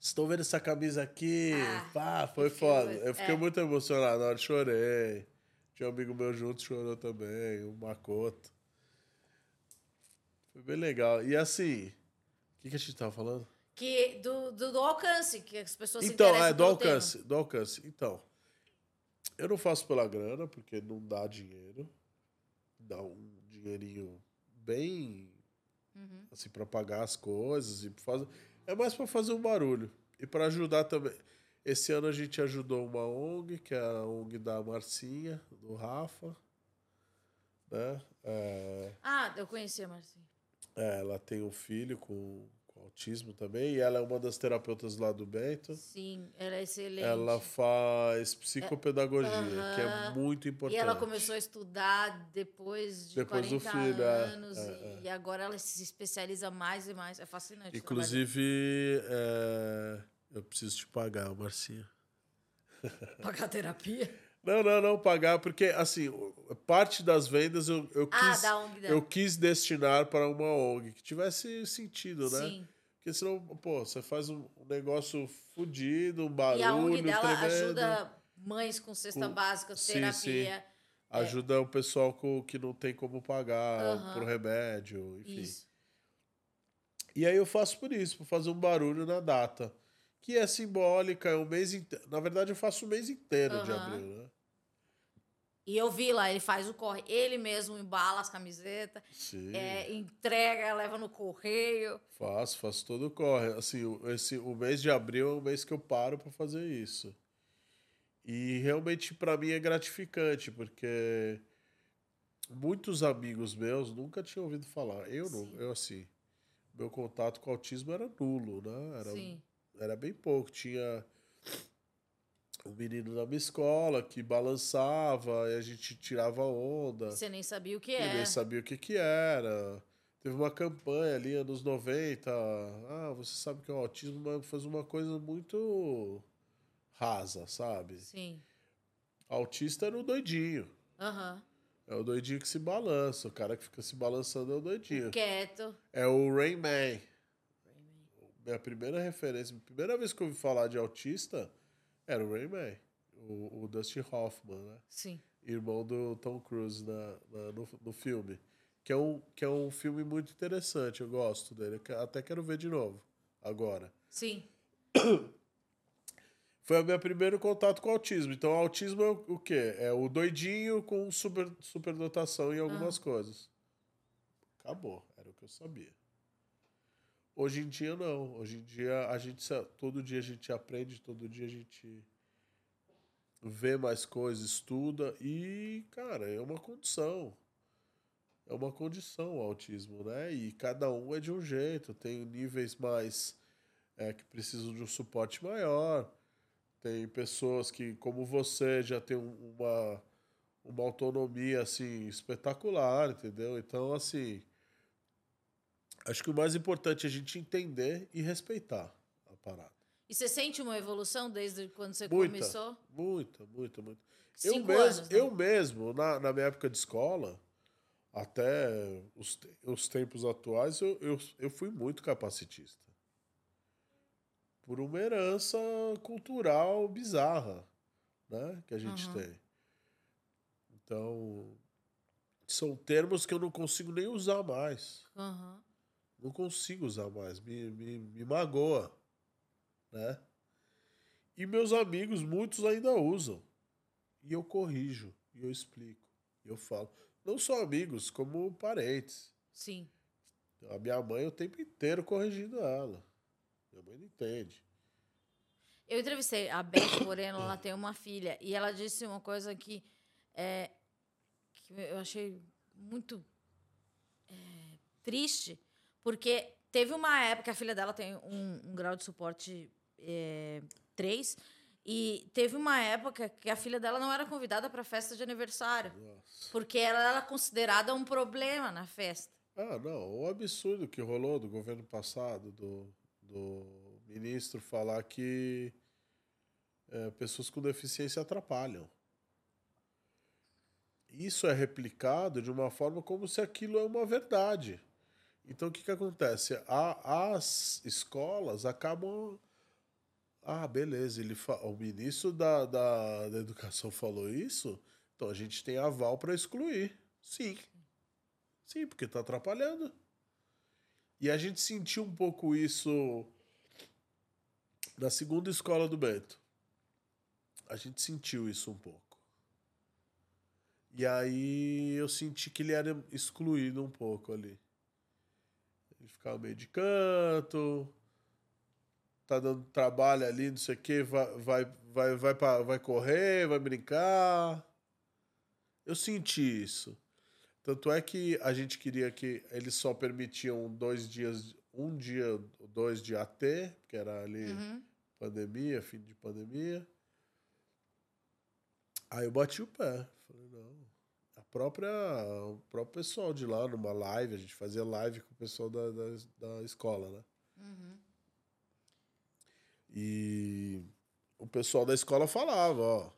Estou vendo essa camisa aqui. Ah, Pá, foi foda. Eu fiquei é. muito emocionado. Na hora chorei. Tinha um amigo meu junto, chorou também. O Makoto. Foi bem legal. E assim, o que, que a gente tava falando? Que do, do, do alcance, que as pessoas se Então, é, do alcance, do alcance. Então, eu não faço pela grana, porque não dá dinheiro. Dá um dinheirinho bem, Uhum. assim, pra pagar as coisas e fazer... É mais pra fazer um barulho. E pra ajudar também. Esse ano a gente ajudou uma ONG, que é a ONG da Marcinha, do Rafa, né? É, Ah, eu conheci a Marcinha. é, ela tem um filho com autismo também, e ela é uma das terapeutas lá do Bento. Sim, ela é excelente. Ela faz psicopedagogia, que é muito importante. E ela começou a estudar depois de Depois do 40 filho, é, anos. é, e, é. e agora ela se especializa mais e mais. É fascinante. trabalho Inclusive, é, eu preciso te pagar, Marcinha. Pagar terapia. Não, não, não, pagar, porque assim, parte das vendas eu, eu, Ah, quis, da eu quis destinar para uma ONG que tivesse sentido, né? Sim. Porque senão, pô, você faz um negócio fudido, um barulho E a ONG dela tremendo, ajuda mães com cesta Com- básica, sim, terapia. ajuda o pessoal co- que não tem como pagar Aham. por remédio, enfim. Isso. E aí eu faço por isso, por fazer um barulho na data. Que é simbólica, é um mês inteiro. Na verdade, eu faço o mês inteiro de abril, né? E eu vi lá, ele faz o corre, ele mesmo embala as camisetas, é, entrega, leva no correio. Faço, faço todo o corre. Assim, o, esse, o mês de abril é o mês que eu paro para fazer isso. E realmente para mim é gratificante, porque muitos amigos meus nunca tinham ouvido falar. Eu não, Sim. eu assim, meu contato com autismo era nulo, né? Era, Sim. era bem pouco. Tinha um menino na minha escola que balançava e a gente tirava onda. Você nem sabia o que é. nem sabia o que que era. Teve uma campanha ali, anos 90. Ah, você sabe que é o autismo, mas faz uma coisa muito rasa, sabe? Sim. Autista era o doidinho. Aham. É o doidinho que se balança. O cara que fica se balançando é o doidinho. Quieto. É o Rain Man. Minha primeira referência, a primeira vez que eu ouvi falar de autista era o Rain Man. O, o Dustin Hoffman, né? Sim. irmão do Tom Cruise na, na- no, no filme. Que é, um, que é um filme muito interessante, eu gosto dele. Até quero ver de novo, agora. Sim. Foi o meu primeiro contato com autismo. Então, autismo é o, o quê? É o doidinho com super, superdotação em algumas coisas. Acabou, era o que eu sabia. Hoje em dia, não. Hoje em dia, a gente, todo dia a gente aprende, todo dia a gente vê mais coisas, estuda e, cara, é uma condição. É uma condição o autismo, né? E cada um é de um jeito. Tem níveis mais é, que precisam de um suporte maior. Tem pessoas que, como você, já tem um- uma, uma autonomia, assim, espetacular, entendeu? Então, assim, acho que o mais importante é a gente entender e respeitar a parada. E você sente uma evolução desde quando você Muita. começou? Muita, muita, muita. Eu Cinco mesmo, anos, né? eu mesmo na, na minha época de escola, até os, os tempos atuais, eu, eu, eu fui muito capacitista. Por uma herança cultural bizarra, né? Que a gente Aham. tem. Então, são termos que eu não consigo nem usar mais. Aham. Não consigo usar mais. Me, me, me magoa, né? E meus amigos, muitos ainda usam. E eu corrijo, e eu explico, e eu falo. Não só amigos, como parentes. Sim. A minha mãe o tempo inteiro corrigindo ela. Minha mãe não entende. Eu entrevistei a Beth Moreno, ela tem uma filha, e ela disse uma coisa que, é, que eu achei muito é, triste, porque teve uma época, a filha dela tem um, um grau de suporte é, 3, e teve uma época que a filha dela não era convidada para a festa de aniversário, Nossa. porque ela era considerada um problema na festa. Ah, não. O absurdo que rolou do governo passado, do, do ministro falar que é, pessoas com deficiência atrapalham. Isso é replicado de uma forma como se aquilo é uma verdade. Então, o que, que acontece? A, as escolas acabam. Ah, beleza, ele fa... o ministro da, da, da Educação falou isso, então a gente tem aval para excluir. Sim. Sim, porque está atrapalhando. E a gente sentiu um pouco isso na segunda escola do Bento. A gente sentiu isso um pouco. E aí eu senti que ele era excluído um pouco ali. Ele ficava meio de canto, tá dando trabalho ali, não sei o quê, vai, vai, vai, vai, pra, vai correr, vai brincar. Eu senti isso. Tanto é que a gente queria que eles só permitiam dois dias, um dia, dois de AT, que era ali uhum. pandemia, fim de pandemia. Aí eu bati o pé. Falei, não. Própria, o próprio pessoal de lá, numa live, a gente fazia live com o pessoal da, da, da escola, né? Uhum. E o pessoal da escola falava, ó.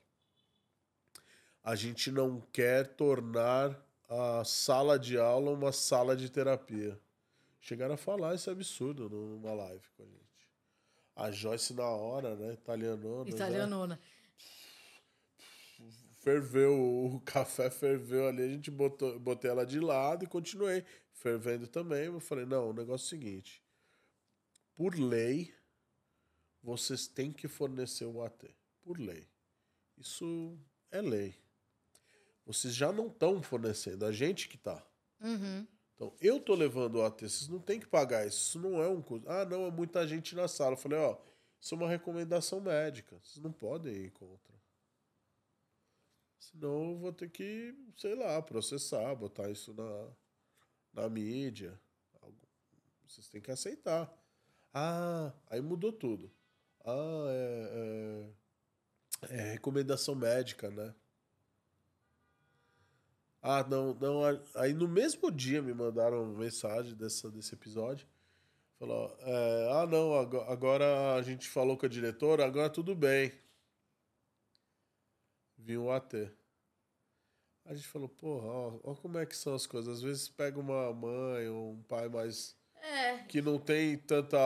A gente não quer tornar a sala de aula uma sala de terapia. Chegaram a falar esse absurdo numa live com a gente. A Joyce na hora, né? Italianona. Italianona. Já ferveu, o café ferveu ali, a gente botou, botei ela de lado e continuei fervendo também. Eu falei, não, o negócio é o seguinte, por lei, vocês têm que fornecer o AT, por lei. Isso é lei. Vocês já não estão fornecendo, a gente que está. Uhum. Então, eu tô levando o AT, vocês não têm que pagar isso, isso não é um custo. Ah, não, é muita gente na sala. Eu falei, ó, isso é uma recomendação médica, vocês não podem ir contra. Senão eu vou ter que, sei lá, processar, botar isso na, na mídia. Vocês têm que aceitar. Ah, aí mudou tudo. Ah, é, é, é recomendação médica, né? Ah, não, não. Aí no mesmo dia me mandaram mensagem dessa, desse episódio. Falou, é, ah, não, agora a gente falou com a diretora, agora tudo bem. Viu o AT. A gente falou, porra, ó, ó, como é que são as coisas. Às vezes pega uma mãe ou um pai mais. É. Que não tem tanta.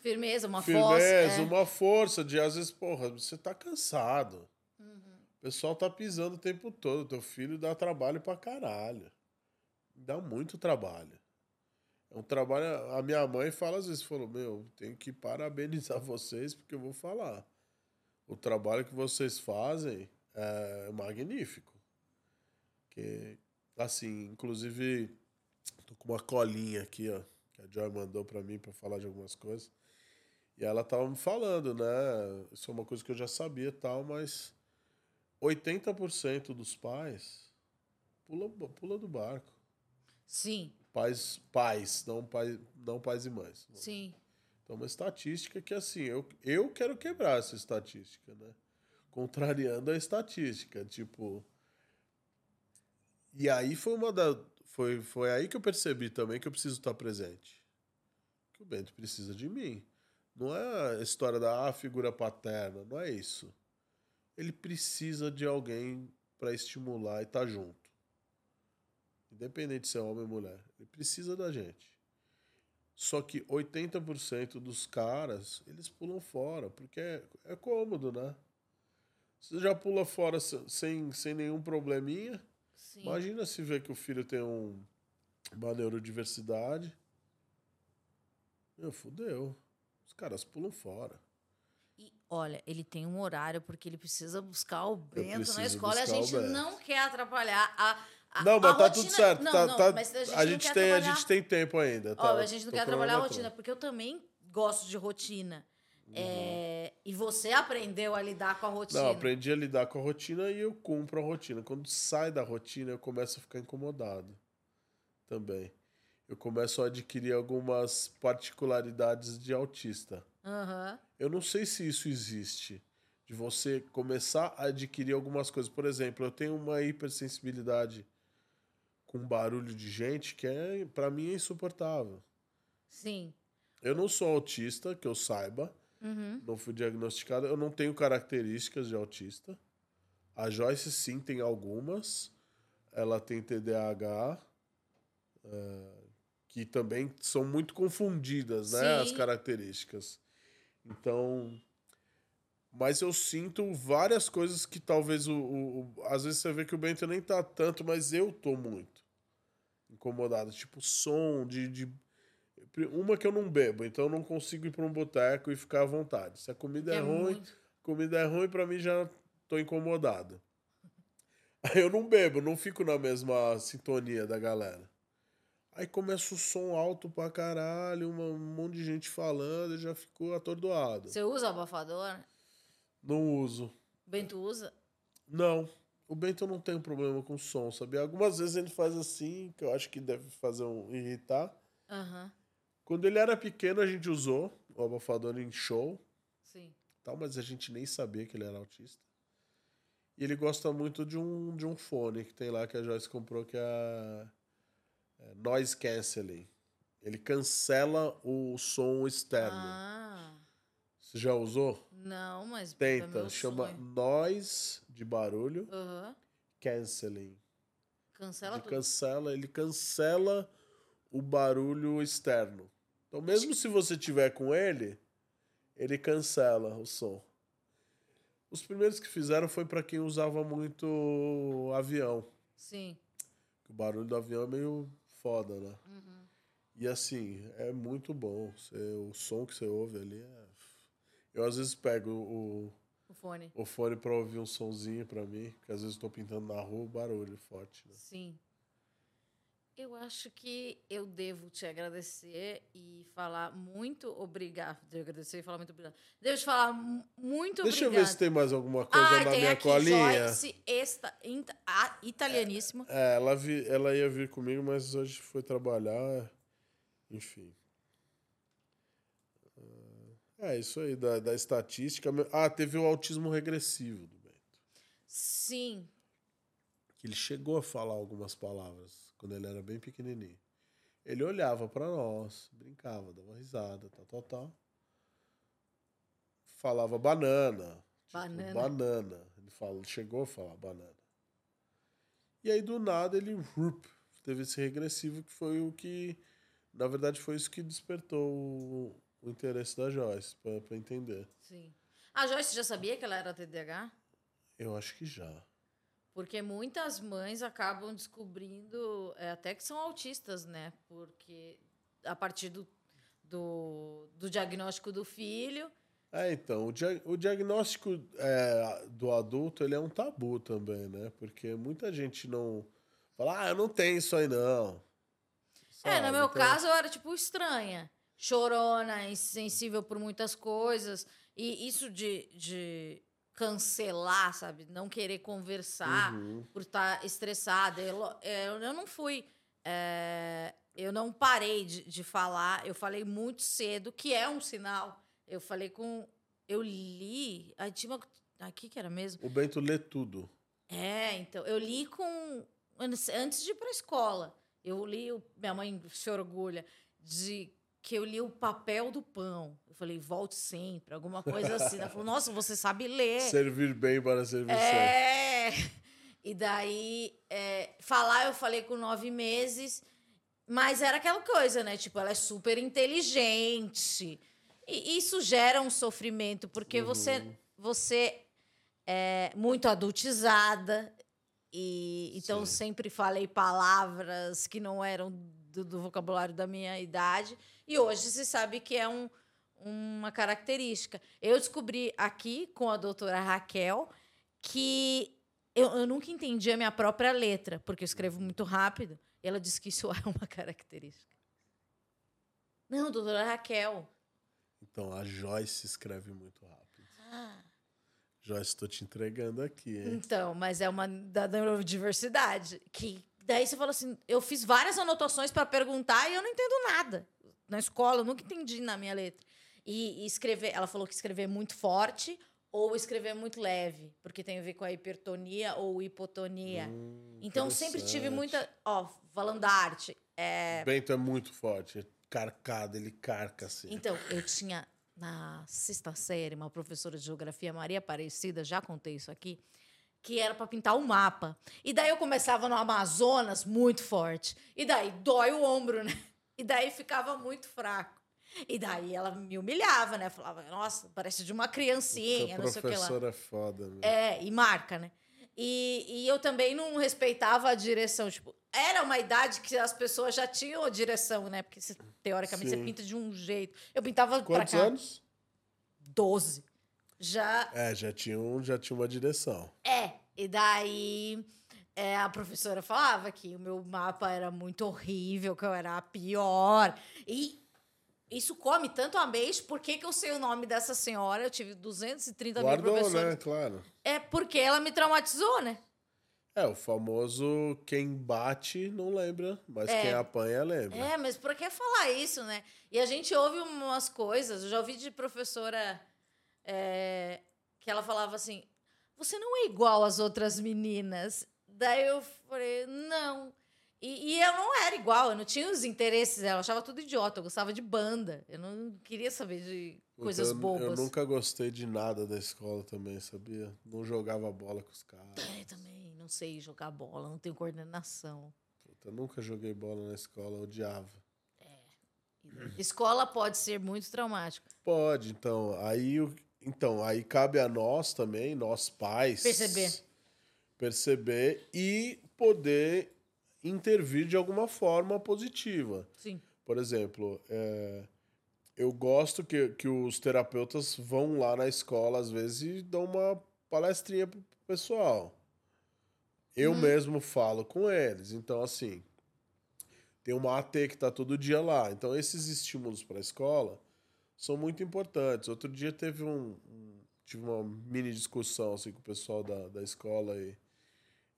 Firmeza, uma firmeza, força. Firmeza, é. uma força de, às vezes, porra, você tá cansado. Uhum. O pessoal tá pisando o tempo todo. Teu filho dá trabalho pra caralho. Dá muito trabalho. É um trabalho. A minha mãe fala às vezes, falou, meu, tenho que parabenizar vocês, porque eu vou falar. O trabalho que vocês fazem é magnífico. Que, assim, inclusive, tô com uma colinha aqui, ó, que a Joy mandou para mim para falar de algumas coisas. E ela tava me falando, né? Isso é uma coisa que eu já sabia tal, mas 80% dos pais pula, pula do barco. Sim. Pais, pais, não, pai, não pais e mães. Sim. Então, uma estatística que, assim, eu, eu quero quebrar essa estatística, né? Contrariando a estatística. Tipo, e aí foi uma da. Foi, foi aí que eu percebi também que eu preciso estar presente. Que o Bento precisa de mim. Não é a história da ah, figura paterna, não é isso. Ele precisa de alguém para estimular e estar tá junto. Independente se é homem ou mulher. Ele precisa da gente. Só que 80% dos caras, eles pulam fora, porque é, é cômodo, né? Você já pula fora sem, sem nenhum probleminha Sim. Imagina se ver que o filho tem um, uma neurodiversidade. Meu, fudeu. Os caras pulam fora. E olha, ele tem um horário porque ele precisa buscar o Bento na escola e a gente não quer atrapalhar a. a não, mas a tá rotina... tudo certo. Não, tá, não, tá... a gente, a gente tem, trabalhar... a gente tem tempo ainda. Tá? Ó, a gente não quer atrapalhar a rotina, porque eu também gosto de rotina. Uhum. É, e você aprendeu a lidar com a rotina? Não, aprendi a lidar com a rotina e eu cumpro a rotina. Quando sai da rotina, eu começo a ficar incomodado também. Eu começo a adquirir algumas particularidades de autista. Uhum. Eu não sei se isso existe. De você começar a adquirir algumas coisas. Por exemplo, eu tenho uma hipersensibilidade com barulho de gente que é para mim é insuportável. Sim. Eu não sou autista, que eu saiba, Uhum. Não fui diagnosticado. Eu não tenho características de autista. A Joyce sim tem algumas. Ela tem TDAH, é, que também são muito confundidas, né? As Sim. características. Então. Mas eu sinto várias coisas que talvez o, o- o- Às vezes você vê que o Bento nem tá tanto, mas eu tô muito incomodado. Tipo, som, de. de... Uma que eu não bebo, então eu não consigo ir pra um boteco e ficar à vontade. Se a comida Que é, ruim, comida é ruim, pra mim já tô incomodado. Aí eu não bebo, não fico na mesma sintonia da galera. Aí começa o som alto pra caralho, uma- um monte de gente falando, eu já fico atordoado. Você usa abafador? Não uso. Bento usa? Não. O Bento não tem problema com som, sabia? Algumas vezes ele faz assim, que eu acho que deve fazer um irritar. Aham. Quando ele era pequeno, a gente usou o abafador em show, Sim. tal, mas a gente nem sabia que ele era autista. E ele gosta muito de um, de um fone que tem lá que a Joyce comprou, que é, a- é Noise Cancelling. Ele cancela o som externo. Ah, Você já usou? não, mas. é Tenta. Chama sonho. Noise de barulho Aham. Cancelling. Cancela Ele tudo. cancela, ele cancela o barulho externo. Então, mesmo se você tiver com ele, ele cancela o som. Os primeiros que fizeram foi para quem usava muito avião. Sim. O barulho do avião é meio foda, né? Uhum. E assim, é muito bom. Você- o som que você ouve ali é. Eu às vezes pego o, O fone. o fone pra ouvir um sonzinho pra mim, porque às vezes eu tô pintando na rua, barulho forte, né? Sim. Eu acho que eu devo te agradecer e falar muito obrigado. Devo agradecer e falar muito obrigado. Devo te falar mu- muito Deixa eu obrigado. ver se tem mais alguma coisa Ah, na tem minha aqui, colinha. Joyce, esta, ita- a- italianíssima. É, ela, vi, ela ia vir comigo, mas hoje foi trabalhar. Enfim. É isso aí, da, da estatística. Ah, teve o autismo regressivo do Bento. Sim. Ele chegou a falar algumas palavras quando ele era bem pequenininho. Ele olhava pra nós, brincava, dava risada, tal, tal, tal. Falava banana. tipo, Banana. banana. Ele fala, chegou a falar banana. E aí, do nada, ele rup, teve esse regressivo que foi o que. Na verdade, foi isso que despertou o, interesse da Joyce, pra entender. Sim. A Joyce já sabia que ela era TDAH? Eu acho que já. Porque muitas mães acabam descobrindo é, até que são autistas, né? Porque a partir do, do, do diagnóstico do filho. É, então, o, dia- o diagnóstico é, do adulto, ele é um tabu também, né? Porque muita gente não fala, ah, eu não tenho isso aí, não. É, Sabe? no meu Então, caso, eu era tipo estranha. Chorona, insensível por muitas coisas. E isso de, de cancelar, sabe? Não querer conversar Uhum. por estar estressada. Eu, eu, eu não fui. é, eu não parei de, de falar. Eu falei muito cedo, que é um sinal. Eu falei com. Eu li. Aí tinha uma. Aqui que era mesmo? O Bento lê tudo. É, então. Eu li com. Antes de ir para a escola. Eu li. Minha mãe se orgulha de que eu li o papel do pão. Eu falei, volte sempre, alguma coisa assim. Ela falou, nossa, você sabe ler. Servir bem para servir certo. É. E daí, é, falar, eu falei com nove meses, mas era aquela coisa, né? Tipo, ela é super inteligente. E isso gera um sofrimento, porque você, você é muito adultizada. E então Sim. sempre falei palavras que não eram do, do vocabulário da minha idade. E hoje se sabe que é um, uma característica. Eu descobri aqui com a doutora Raquel que eu, eu nunca entendi a minha própria letra, porque eu escrevo muito rápido. E ela disse que isso é uma característica. Não, doutora Raquel. Então, a Joyce escreve muito rápido. Ah, Joyce, estou te entregando aqui, hein? então, mas é uma da neurodiversidade. Que daí você fala assim: eu fiz várias anotações para perguntar e eu não entendo nada. Na escola, eu nunca entendi na minha letra. E, e escrever, ela falou que escrever muito forte ou escrever muito leve, porque tem a ver com a hipertonia ou hipotonia. Hum, Então, sempre tive muita. Ó, falando da arte. É, O Bento é muito forte, é carcado, ele carca assim. então, eu tinha na sexta série, uma professora de geografia, Maria Aparecida, já contei isso aqui, que era para pintar o um mapa. E daí eu começava no Amazonas muito forte. E daí dói o ombro, né? E daí ficava muito fraco. E daí ela me humilhava, né? Falava, nossa, parece de uma criancinha, não sei o que lá. professora é foda, né? É, e marca, né? E, e eu também não respeitava a direção. Tipo, era uma idade que as pessoas já tinham a direção, né? Porque você, teoricamente Sim. você pinta de um jeito. Eu pintava Quantos pra cá. anos? Doze. Já. É, já tinha, um, já tinha uma direção. É, e daí é, a professora falava que o meu mapa era muito horrível, que eu era a pior. E isso come tanto a mês. Por que, que eu sei o nome dessa senhora? Eu tive 230 Guardou, mil professores. né? Claro. É porque ela me traumatizou, né? É, o famoso quem bate não lembra, mas é. quem apanha lembra. É, mas por que falar isso, né? E a gente ouve umas coisas, eu já ouvi de professora é, que ela falava assim: você não é igual às outras meninas. Daí eu falei, não. E, e, eu não era igual, eu não tinha os interesses dela, eu achava tudo idiota, eu gostava de banda, eu não queria saber de coisas então, bobas. Eu nunca gostei de nada da escola também, sabia? Não jogava bola com os caras. É, também não sei jogar bola, não tenho coordenação. Puta, eu nunca joguei bola na escola, eu odiava. É. Escola pode ser muito traumático. Pode, então, aí, então, aí cabe a nós também, nós pais... Perceber. Perceber e poder intervir de alguma forma positiva. Sim. Por exemplo, é, eu gosto que, que os terapeutas vão lá na escola, às vezes, e dão uma palestrinha pro pessoal. Eu hum. mesmo falo com eles. Então, assim, tem uma AT que está todo dia lá. Então, esses estímulos para a escola são muito importantes. Outro dia teve um, um, tive uma mini discussão assim, com o pessoal da, da escola e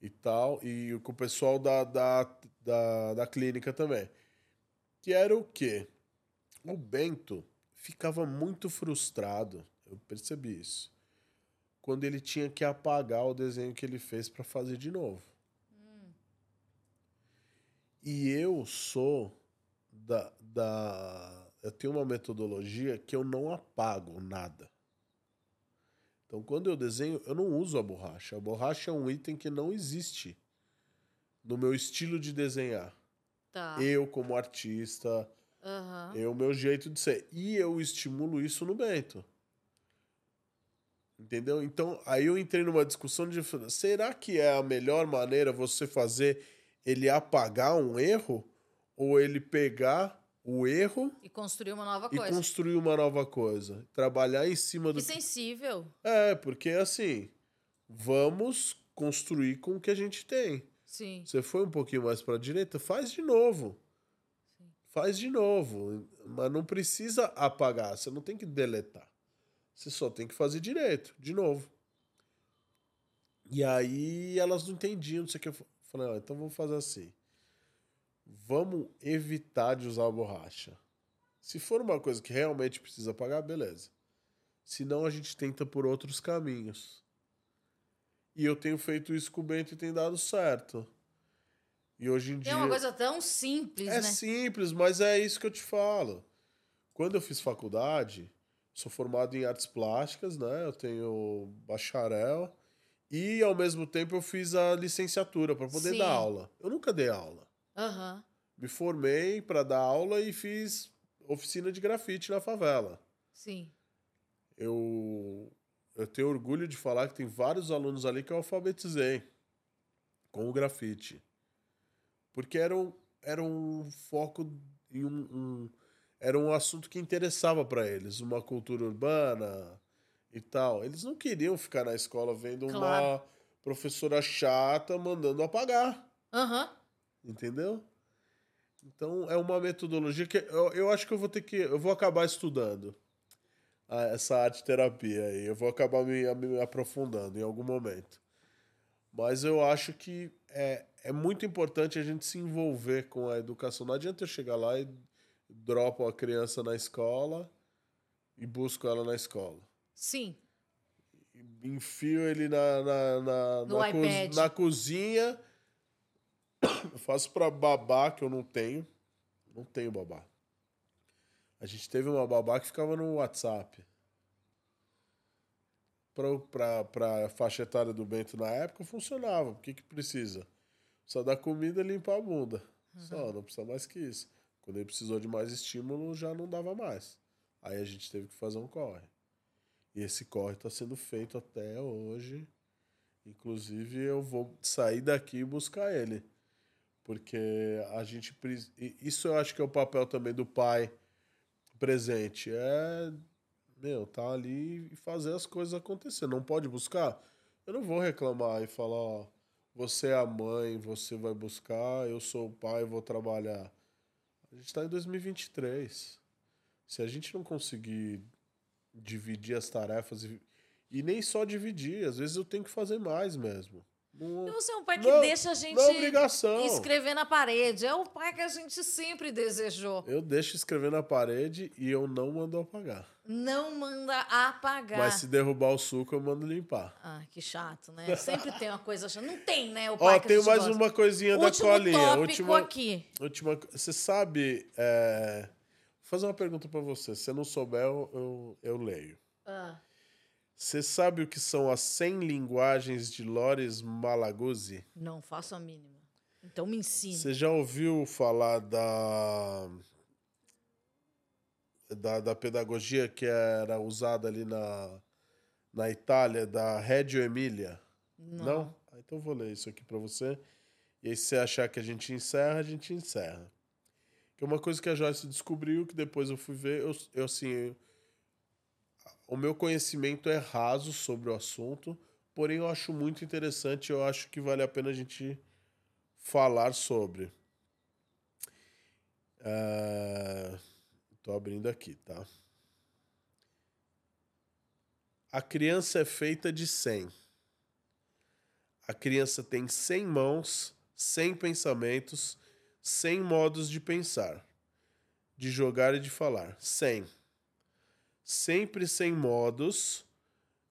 e tal, e com o pessoal da, da, da, da clínica também. Que era o quê? O Bento ficava muito frustrado, eu percebi isso, quando ele tinha que apagar o desenho que ele fez para fazer de novo. Hum. E eu sou da, da. Eu tenho uma metodologia que eu não apago nada. Então, quando eu desenho, eu não uso a borracha. A borracha é um item que não existe no meu estilo de desenhar. Tá. Eu, como artista, uhum. é o meu jeito de ser. E eu estimulo isso no Bento. Entendeu? Então, aí eu entrei numa discussão de será que é a melhor maneira você fazer ele apagar um erro ou ele pegar o erro e construir uma nova coisa. E construir uma nova coisa. Trabalhar em cima do. E sensível. É, porque assim, vamos construir com o que a gente tem. Sim. Você foi um pouquinho mais para a direita, faz de novo. Sim. Faz de novo. Mas não precisa apagar, você não tem que deletar. Você só tem que fazer direito, de novo. E aí elas não entendiam, não sei o que. Eu falei, ah, então vamos fazer assim vamos evitar de usar a borracha. Se for uma coisa que realmente precisa pagar, beleza. Senão a gente tenta por outros caminhos. E eu tenho feito isso com o Bento e tem dado certo. E hoje em dia. É uma coisa tão simples, é né? É simples, mas é isso que eu te falo. Quando eu fiz faculdade, sou formado em artes plásticas, né? Eu tenho bacharel. E ao mesmo tempo eu fiz a licenciatura para poder Sim. dar aula. Eu nunca dei aula. Uhum. Me formei para dar aula e fiz oficina de grafite na favela. Sim. Eu, eu tenho orgulho de falar que tem vários alunos ali que eu alfabetizei com o grafite. Porque era um, era um foco em um, um era um assunto que interessava para eles, uma cultura urbana e tal. Eles não queriam ficar na escola vendo claro. uma professora chata mandando apagar. Aham. Uhum. Entendeu? Então é uma metodologia que eu, eu acho que eu vou ter que. Eu vou acabar estudando essa arte terapia aí. Eu vou acabar me, me aprofundando em algum momento. Mas eu acho que é, é muito importante a gente se envolver com a educação. Não adianta eu chegar lá e dropo a criança na escola e busco ela na escola. Sim. Enfio ele na, na, na, na, co na cozinha eu faço para babá, que eu não tenho. Não tenho babá. A gente teve uma babá que ficava no WhatsApp. Pra, pra, pra faixa etária do Bento na época funcionava. O que, que precisa? Só dar comida e limpar a bunda. Só, não precisa mais que isso. Quando ele precisou de mais estímulo, já não dava mais. Aí a gente teve que fazer um corre. E esse corre está sendo feito até hoje. Inclusive, eu vou sair daqui e buscar ele. Porque a gente. Isso eu acho que é o papel também do pai presente. É. Meu, tá ali e fazer as coisas acontecer. Não pode buscar? Eu não vou reclamar e falar, ó, você é a mãe, você vai buscar, eu sou o pai, vou trabalhar. A gente tá em 2023. Se a gente não conseguir dividir as tarefas e, e nem só dividir, às vezes eu tenho que fazer mais mesmo. Não, E você é um pai que Não, deixa a gente é obrigação. escrever na parede. É o pai que a gente sempre desejou. Eu deixo escrever na parede e eu não mando apagar. Não manda apagar. Mas se derrubar o suco, eu mando limpar. Ah, que chato, né? Sempre tem uma coisa chata. Não tem, né? O Ó, pai a tem gente mais gosta. uma coisinha da Último colinha. tópico Última, aqui. última. Você sabe. é, Vou fazer uma pergunta pra você. Se você não souber, eu, eu, eu leio. Ah, Você sabe o que são as 100 linguagens de Loris Malaguzzi? não faço a mínima. Então me ensine. Você já ouviu falar da, da, da pedagogia que era usada ali na, na Itália, da Reggio Emilia? Não. Ah, então vou ler isso aqui pra você. E aí, se você achar que a gente encerra, a gente encerra. Que é uma coisa que a Joyce descobriu, que depois eu fui ver, eu, eu assim. O meu conhecimento é raso sobre o assunto, porém eu acho muito interessante, eu acho que vale a pena a gente falar sobre. Ah, tô abrindo aqui, tá? A criança é feita de 100. A criança tem 100 mãos, 100 pensamentos, 100 modos de pensar, de jogar e de falar. 100. Sempre 100 modos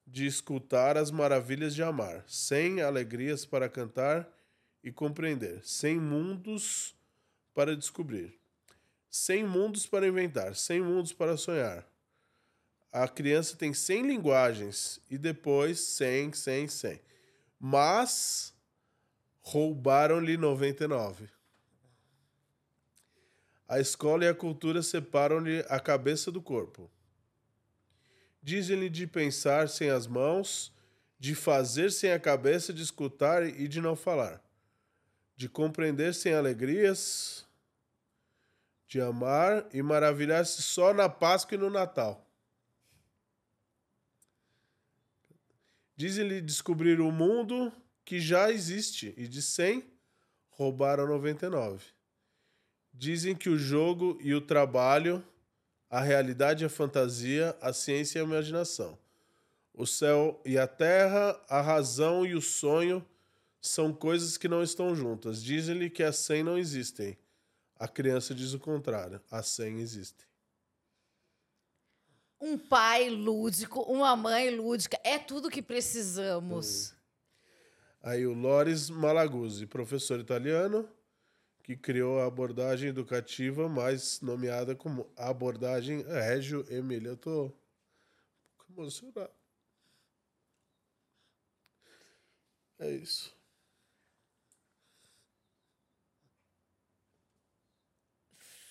de escutar as maravilhas de amar. 100 alegrias para cantar e compreender. 100 mundos para descobrir. 100 mundos para inventar. 100 mundos para sonhar. A criança tem 100 linguagens e depois 100, 100, 100. Mas roubaram-lhe 99. A escola e a cultura separam-lhe a cabeça do corpo. Dizem-lhe de pensar sem as mãos, de fazer sem a cabeça, de escutar e de não falar, de compreender sem alegrias, de amar e maravilhar-se só na Páscoa e no Natal. Dizem-lhe descobrir o mundo que já existe, e de 100 roubaram 99. Dizem que o jogo e o trabalho, a realidade e a fantasia, a ciência e a imaginação, o céu e a terra, a razão e o sonho são coisas que não estão juntas. Dizem-lhe que as 100 não existem. A criança diz o contrário: as 100 existem. Um pai lúdico, uma mãe lúdica. É tudo que precisamos. Aí o Loris Malaguzzi, professor italiano, que criou a abordagem educativa mais nomeada como abordagem Reggio Emília. Eu tô emocionado. É isso.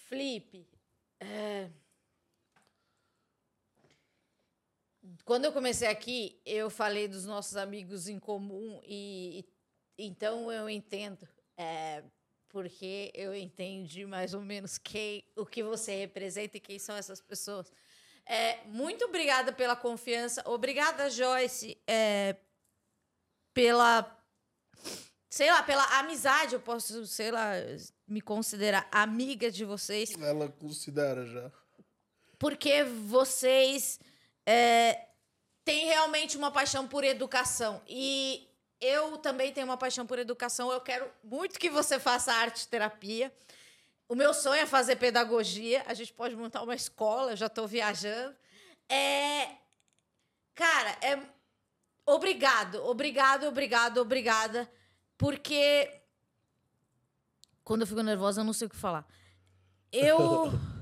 Felipe, é, quando eu comecei aqui, eu falei dos nossos amigos em comum e, e- então eu entendo, é, porque eu entendi mais ou menos quem, o que você representa e quem são essas pessoas. É, muito obrigada pela confiança, obrigada Joyce, é, pela sei lá, pela amizade, eu posso, sei lá, me considerar amiga de vocês, Ela considera já. porque vocês é, têm realmente uma paixão por educação. E eu também tenho uma paixão por educação. Eu quero muito que você faça arte terapia. O meu sonho é fazer pedagogia. A gente pode montar uma escola, eu já estou viajando. É, cara, é obrigado, obrigado, obrigado, obrigada, porque quando eu fico nervosa eu não sei o que falar. Eu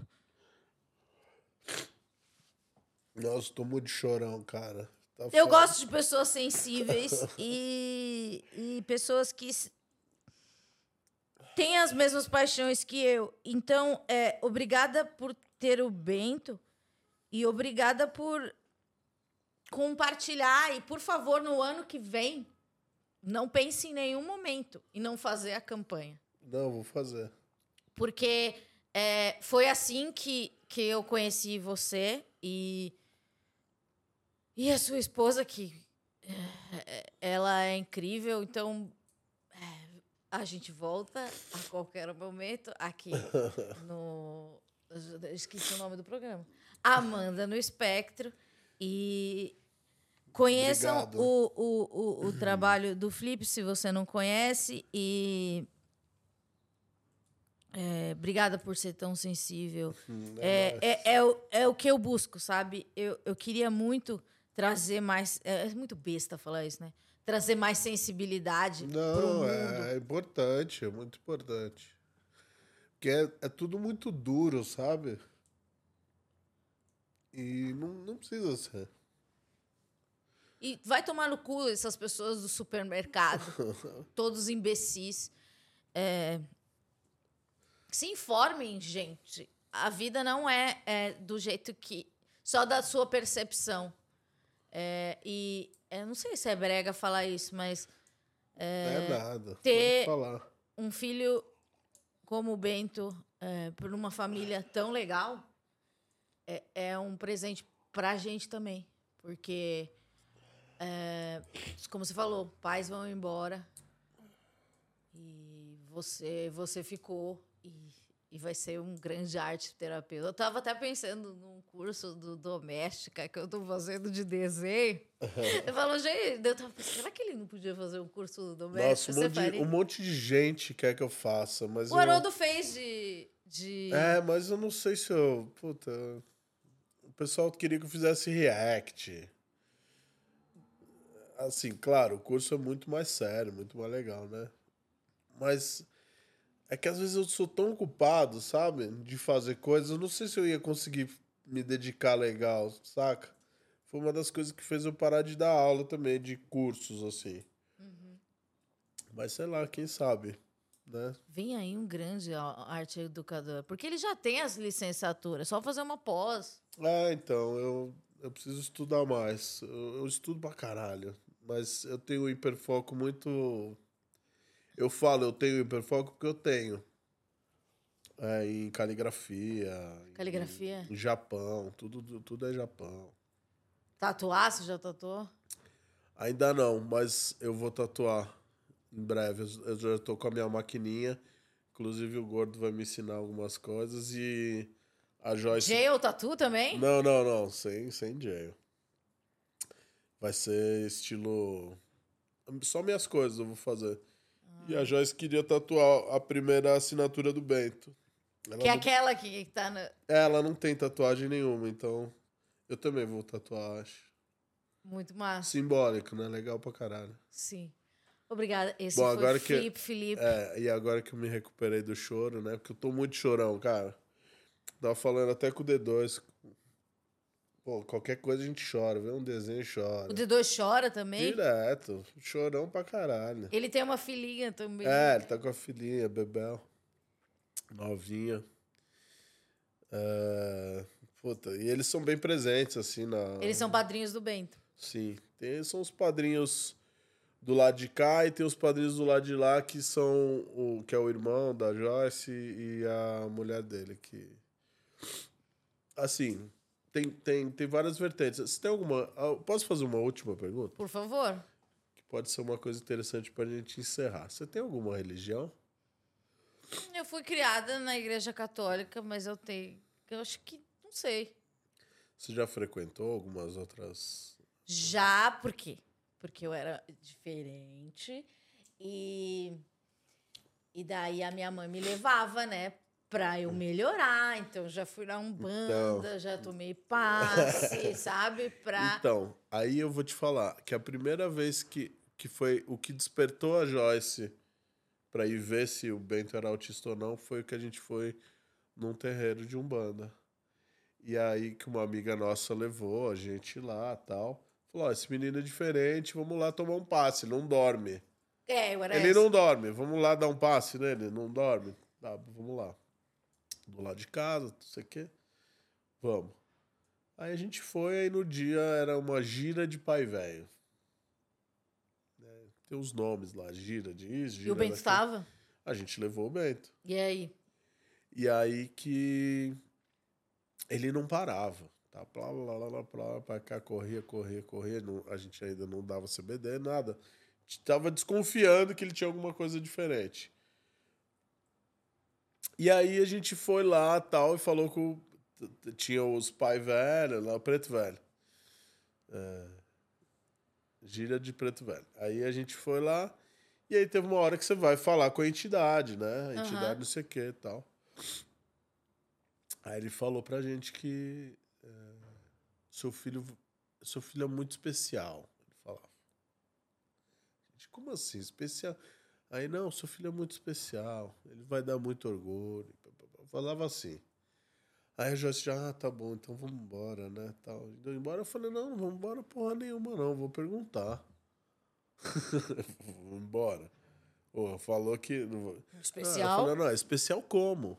Nossa, tô muito chorão, cara. Tá Eu gosto de pessoas sensíveis e, e pessoas que têm as mesmas paixões que eu. Então, é, obrigada por ter o Bento e obrigada por compartilhar. E, por favor, no ano que vem, não pense em nenhum momento em não fazer a campanha. Não, vou fazer. Porque é, foi assim que, que eu conheci você e, e a sua esposa, que é, ela é incrível. Então, é, a gente volta a qualquer momento aqui no... Esqueci o nome do programa. Amanda no Espectro. E conheçam o, o, o, o trabalho do Flip, se você não conhece. E é, obrigada por ser tão sensível. Hum, É, nóis. é, é, o, é o que eu busco, sabe? Eu, eu queria muito trazer mais. É, é muito besta falar isso, né? Trazer mais sensibilidade Não, é, é importante, é muito importante. Porque é, é tudo muito duro, sabe? E não, não precisa ser. E vai tomar no cu essas pessoas do supermercado, todos imbecis. É, Se informem, gente. A vida não é, é do jeito que. só da sua percepção. É, e eu não sei se é brega falar isso, mas É, nada. ter- um filho como o Bento, é, por uma família tão legal, é, é um presente pra gente também. Porque, é, como você falou, pais vão embora e você, você ficou e, vai ser um grande arte terapeuta. Eu tava até pensando num curso do Doméstica que eu tô fazendo de desenho. Eu falo, gente, eu tava pensando, será que ele não podia fazer um curso do Nossa, Doméstica? um Você monte, de, um monte de gente quer que eu faça, mas O eu... Haroldo fez de. de... É, mas eu não sei se eu... Puta... O pessoal queria que eu fizesse react. Assim, claro, o curso é muito mais sério, muito mais legal, né? Mas é que às vezes eu sou tão ocupado, sabe? De fazer coisas, eu não sei se eu ia conseguir me dedicar legal, saca? Foi uma das coisas que fez eu parar de dar aula também, de cursos, assim. Mas sei lá, quem sabe, né? Vem aí um grande arte educador. Porque ele já tem as licenciaturas, é só fazer uma pós. É, então, eu, eu preciso estudar mais. Eu, eu estudo pra caralho. Mas eu tenho um hiperfoco muito. Eu falo, eu tenho hiperfoco porque eu tenho. É, em caligrafia. em- Caligrafia? Em, Japão, tudo, tudo é Japão. Tatuar, você já tatuou? Ainda não, mas eu vou tatuar em breve. Eu, já tô com a minha maquininha. Inclusive o Gordo vai me ensinar algumas coisas e a Joyce. Jail tatu também? Não, não, não. Sem, sem jail. Vai ser estilo. Só minhas coisas eu vou fazer. E a Joyce queria tatuar a primeira assinatura do Bento. Ela, Que é não, aquela que tá no... ela não tem tatuagem nenhuma, então eu também vou tatuar, acho. Muito massa. Simbólico, né? Legal pra caralho. Sim. Obrigada. Esse Bom, foi Felipe Felipe. É, e agora que eu me recuperei do choro, né? Porque eu tô muito chorão, cara. Tava falando até com o D2. Pô, qualquer coisa a gente chora, vê um desenho e chora. O D2 chora também? Direto. Chorão pra caralho. Ele tem uma filhinha também. É, ele tá com a filhinha, Bebel. Novinha. É, Puta, e eles são bem presentes, assim, na. Eles são padrinhos do Bento. Sim. Tem, são os padrinhos do lado de cá e tem os padrinhos do lado de lá que são o que é o irmão da Joyce e a mulher dele que assim, tem, tem, tem várias vertentes. Você tem alguma, ah, posso fazer uma última pergunta? Por favor. Que pode ser uma coisa interessante pra gente encerrar. Você tem alguma religião? Eu fui criada na igreja católica, mas eu tenho. Eu acho que. Não sei. Você já frequentou algumas outras Já, por quê? Porque eu era diferente e. E daí a minha mãe me levava, né? Pra eu melhorar. Então já fui na Umbanda, já tomei passe, sabe? Pra. Então, aí eu vou te falar que a primeira vez que, que foi o que despertou a Joyce pra ir ver se o Bento era autista ou não foi o que a gente foi num terreiro de Umbanda. E aí que uma amiga nossa levou a gente lá tal. Falou, esse menino é diferente, vamos lá tomar um passe, não dorme. É, Ele essa. não dorme, vamos lá dar um passe nele, não dorme. Tá, vamos lá. Do lado de casa, não sei o quê. Vamos. Aí a gente foi, aí no dia era uma gira de pai velho. Né, Tem os nomes lá, gira de isso, gira E o Bento estava? A gente levou o Bento. E aí? E aí que ele não parava. Tá? Plá, lá, lá, lá, plá, pra cá, corria, corria, corria. Não, a gente ainda não dava CBD, nada. A gente tava desconfiando que ele tinha alguma coisa diferente. E aí a gente foi lá tal e falou com. Tinha os pai velho, lá, o preto velho. É, gíria de preto velho. Aí a gente foi lá. E aí teve uma hora que você vai falar com a entidade, né? A entidade Aham. não sei o que e tal. Aí ele falou pra gente que é, seu filho seu filho é muito especial. Ele falava. Gente, como assim? Especial? Aí, não, seu filho é muito especial. Ele vai dar muito orgulho. Falava assim. Aí a Joyce já, ah, tá bom, então vamos embora, né? Tal. Indo embora, eu falei, não, não vamos embora porra nenhuma, não. Vou perguntar. vamos embora. Pô, falou que. não ah, Especial? falei, não, é especial como?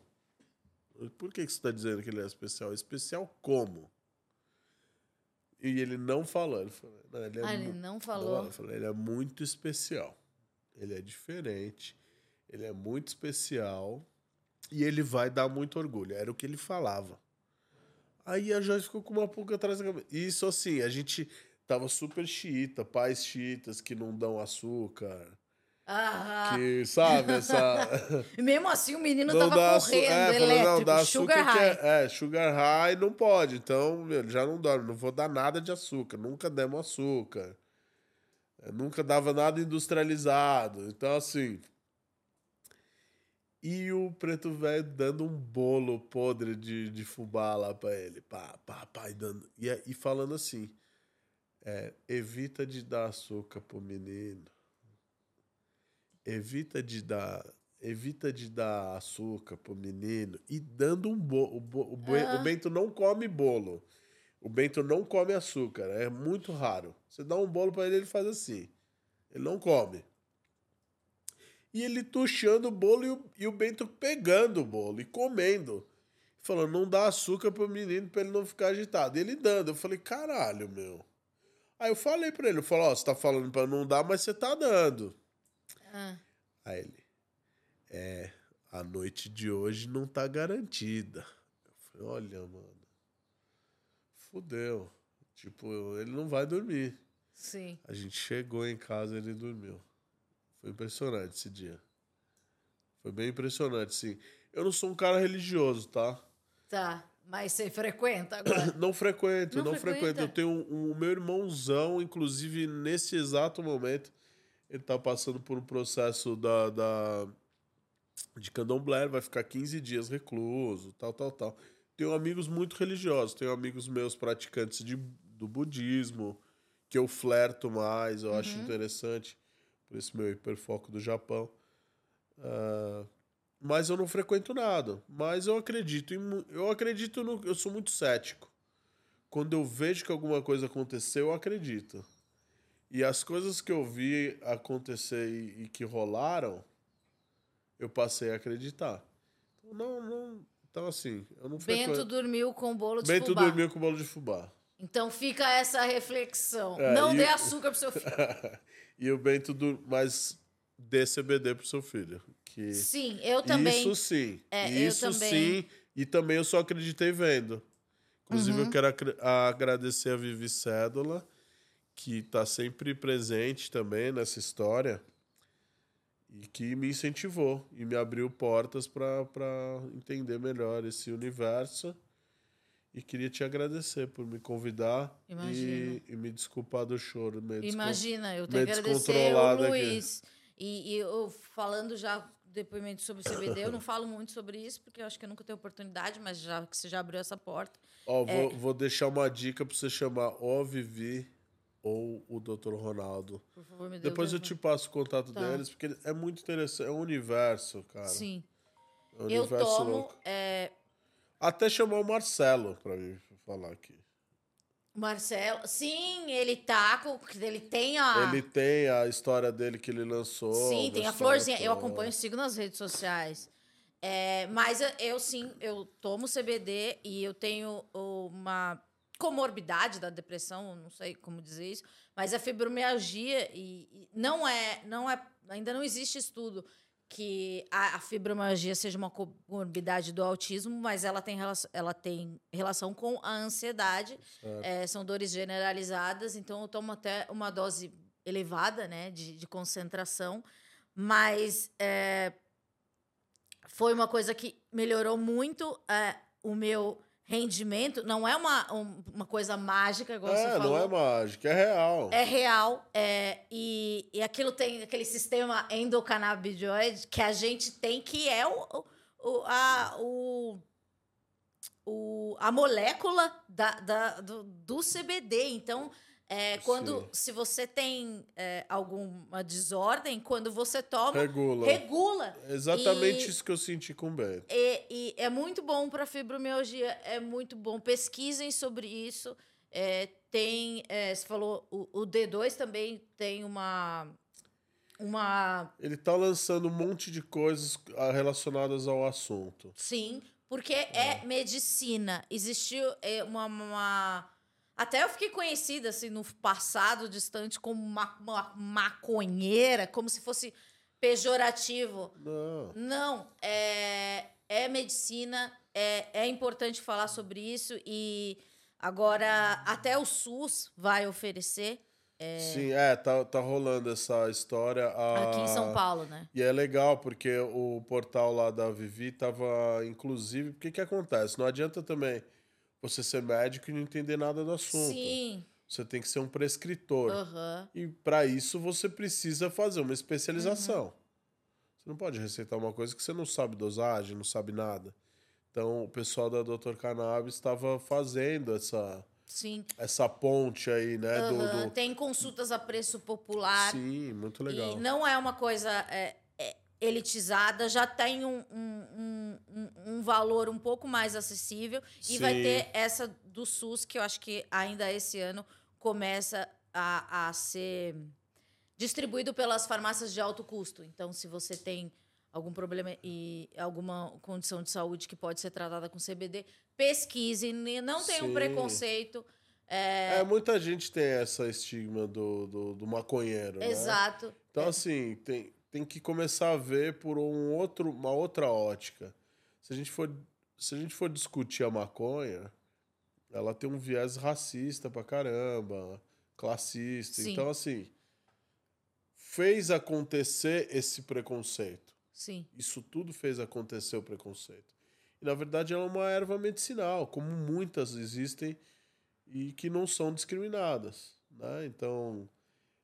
Por que, que você está dizendo que ele é especial? Especial como? E ele não falou. Ele falou, não, ele é ah, ele não falou. eu falei, ele é muito especial. Ele é diferente. Ele é muito especial. E ele vai dar muito orgulho. Era o que ele falava. Aí a Joyce ficou com uma pulga atrás da cabeça. Isso assim, a gente tava super xiita, pais xiitas que não dão açúcar. Ah, Que, sabe, essa. mesmo assim o menino Não tava correndo, é, falou, elétrico, não, dá sugar açúcar high. é, é, sugar high não pode. Então, meu, ele já não dorme. Não vou dar nada de açúcar. Nunca demos açúcar. É, nunca dava nada industrializado. Então, assim. E o preto velho dando um bolo podre de, de fubá lá pra ele. Pá, pá, pá. E, dando, e, e falando assim: é, evita de dar açúcar pro menino. Evita de dar. Evita de dar açúcar pro menino e dando um bolo. O, bo- o, Be- o Bento não come bolo. O Bento não come açúcar. É muito raro. Você dá um bolo pra ele, ele faz assim. Ele não come. E ele tuchando o bolo e o, e o Bento pegando o bolo e comendo. Falando, não dá açúcar pro menino pra ele não ficar agitado. E ele dando. Eu falei, caralho, meu. Aí eu falei pra ele, eu falei, ó, você tá falando pra não dar, mas você tá dando. Ah, Aí ele, é, a noite de hoje não tá garantida. Eu falei, olha, mano, fudeu. Tipo, ele não vai dormir. sim. A gente chegou em casa e ele dormiu. Foi impressionante esse dia. Foi bem impressionante, sim. Eu não sou um cara religioso, tá? Tá. Mas você frequenta agora? Não frequento, Não não, frequento. Eu tenho um, o meu irmãozão, inclusive nesse exato momento, ele tá passando por um processo da, da de candomblé, vai ficar 15 dias recluso, tal, tal, tal. Tenho amigos muito religiosos, tenho amigos meus praticantes de, do budismo, que eu flerto mais, eu acho interessante, por esse meu hiperfoco do Japão. Ah, mas eu não frequento nada. Mas eu acredito em, eu acredito no, eu sou muito cético. Quando eu vejo que alguma coisa aconteceu, eu acredito. E as coisas que eu vi acontecer e, e que rolaram, eu passei a acreditar. Então, não, não, então assim, eu não Bento frequento. dormiu com bolo de Bento fubá. dormiu com bolo de fubá. Então fica essa reflexão. É, não dê açúcar pro seu filho. e o Bento mas dê CBD pro seu filho, que Sim, eu também. Isso sim. É, Isso também. sim. E também eu só acreditei vendo. Inclusive, Uhum. eu quero agradecer a Vivi Cédula, que está sempre presente também nessa história e que me incentivou e me abriu portas para entender melhor esse universo. E queria te agradecer por me convidar e, e me desculpar do choro. Imagina, eu tenho que agradecer o descontrolado aqui. Luiz. E, e eu falando já depoimento sobre o CBD, eu não falo muito sobre isso, porque eu acho que eu nunca tenho oportunidade, mas já que você já abriu essa porta. Ó, É. vou, vou deixar uma dica para você chamar ou Vivi ou o Dr. Ronaldo. Por favor, me dê Depois eu te passo o contato Tá. deles, porque é muito interessante. É um universo, cara. Sim. É um Eu universo tomo. louco. é, Até chamou o Marcelo pra mim falar aqui. Marcelo, sim, ele tá com. Ele tem a. Ele tem a história dele que ele lançou. Sim, tem a florzinha. Eu acompanho, sigo nas redes sociais. É, mas eu, sim, eu tomo CBD e eu tenho uma comorbidade da depressão, não sei como dizer isso, mas é fibromialgia e, e não é, não é, ainda não existe estudo que a, a fibromialgia seja uma comorbidade do autismo, mas ela tem, relação, ela tem relação com a ansiedade. É, são dores generalizadas, então eu tomo até uma dose elevada, né, de, de concentração, mas é, foi uma coisa que melhorou muito é, o meu rendimento. Não é uma, um- uma coisa mágica, igual É, não é mágica, é real. É real. é, e, e aquilo tem aquele sistema endocannabinoide que a gente tem, que é o, o- a, o, o- a molécula da, da- do, do CBD. Então, é, quando Sim. se você tem é, alguma desordem, quando você toma, Regula. regula. Exatamente E- isso que eu senti com o Beto. E, e é muito bom para fibromialgia, é muito bom. Pesquisem sobre isso. É, tem, é, você falou, o, o D2 também tem uma. Uma. Ele tá lançando um monte de coisas ah, relacionadas ao assunto. Sim, porque é medicina. Existiu é, uma, uma- Até eu fiquei conhecida, assim, no passado distante, como uma, uma maconheira, como se fosse pejorativo. Não. Não, é, é medicina, é, é importante falar sobre isso e agora até o SUS vai oferecer Sim, é, tá, tá rolando essa história. a- aqui em São Paulo, né? E é legal, porque o portal lá da Vivi tava, inclusive, o que que acontece? Não adianta também você ser médico e não entender nada do assunto. Sim, Você tem que ser um prescritor. aham, E para isso você precisa fazer uma especialização. Uhum. Você não pode receitar uma coisa que você não sabe dosagem, não sabe nada. Então o pessoal da Dr. Cannabis estava fazendo essa, sim. essa ponte aí, né? do- aham. do, Tem consultas a preço popular Sim, muito legal. e não é uma coisa é, elitizada, já tem um, um, um, um- um valor um pouco mais acessível e vai Sim. ter essa do SUS que eu acho que ainda esse ano começa a, a ser distribuído pelas farmácias de alto custo. Então, se você tem algum problema e alguma condição de saúde que pode ser tratada com CBD, pesquise, não tenha um Sim. preconceito. É, É, muita gente tem essa estigma do, do, do maconheiro, né? exato. Então, assim, tem, tem que começar a ver por um outro, uma outra ótica. Se a, gente for, se a gente for discutir a maconha, ela tem um viés racista pra caramba, classista. Sim. Então, assim, fez acontecer esse preconceito. Sim. Isso tudo fez acontecer o preconceito. E, na verdade, ela é uma erva medicinal, como muitas existem e que não são discriminadas. Né? Então,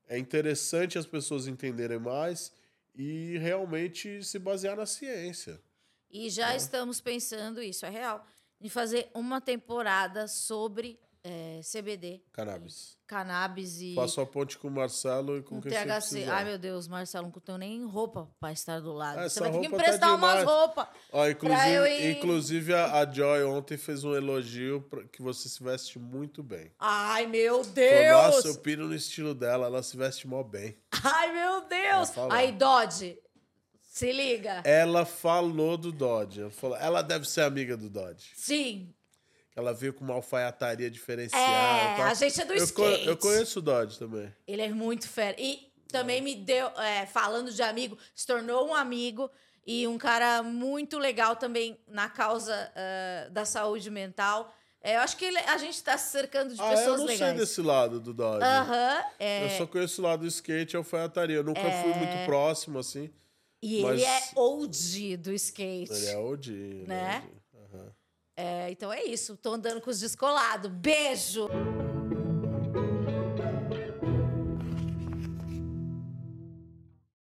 é interessante as pessoas entenderem mais e realmente se basear na ciência. E já É. estamos pensando, isso é real, em fazer uma temporada sobre é, CBD, Cannabis. cannabis e Faço a ponte com o Marcelo e com com quem você THC. precisar. Ai, meu Deus, Marcelo, não tenho nem roupa para estar do lado. Ah, Você essa vai ter que tá emprestar umas demais. roupas. Inclusive, ir- inclusive a, a Joy ontem fez um elogio pra, que você se veste muito bem. Ai, meu Falou, Deus! Nossa, eu piro no estilo dela, ela se veste mó bem. Ai, meu Deus! Aí, Dodge, se liga. Ela falou do Dodge. Ela, falou, ela deve ser amiga do Dodge. Sim. Ela veio com uma alfaiataria diferenciada. É, a gente é do eu, co- skate. eu conheço o Dodge também. Ele é muito fera. E também me deu, é, falando de amigo, se tornou um amigo e um cara muito legal também na causa eh, da saúde mental. É, eu acho que ele- a gente está se cercando de Ah, eu pessoas não legais. sei desse lado do Dodge. Aham. é, Eu só conheço o lado do skate e alfaiataria. Eu nunca fui muito próximo, assim. e mas- ele é OG do skate. Ele é OG. ele é Né? É, então é isso. Tô andando com os descolados. Beijo!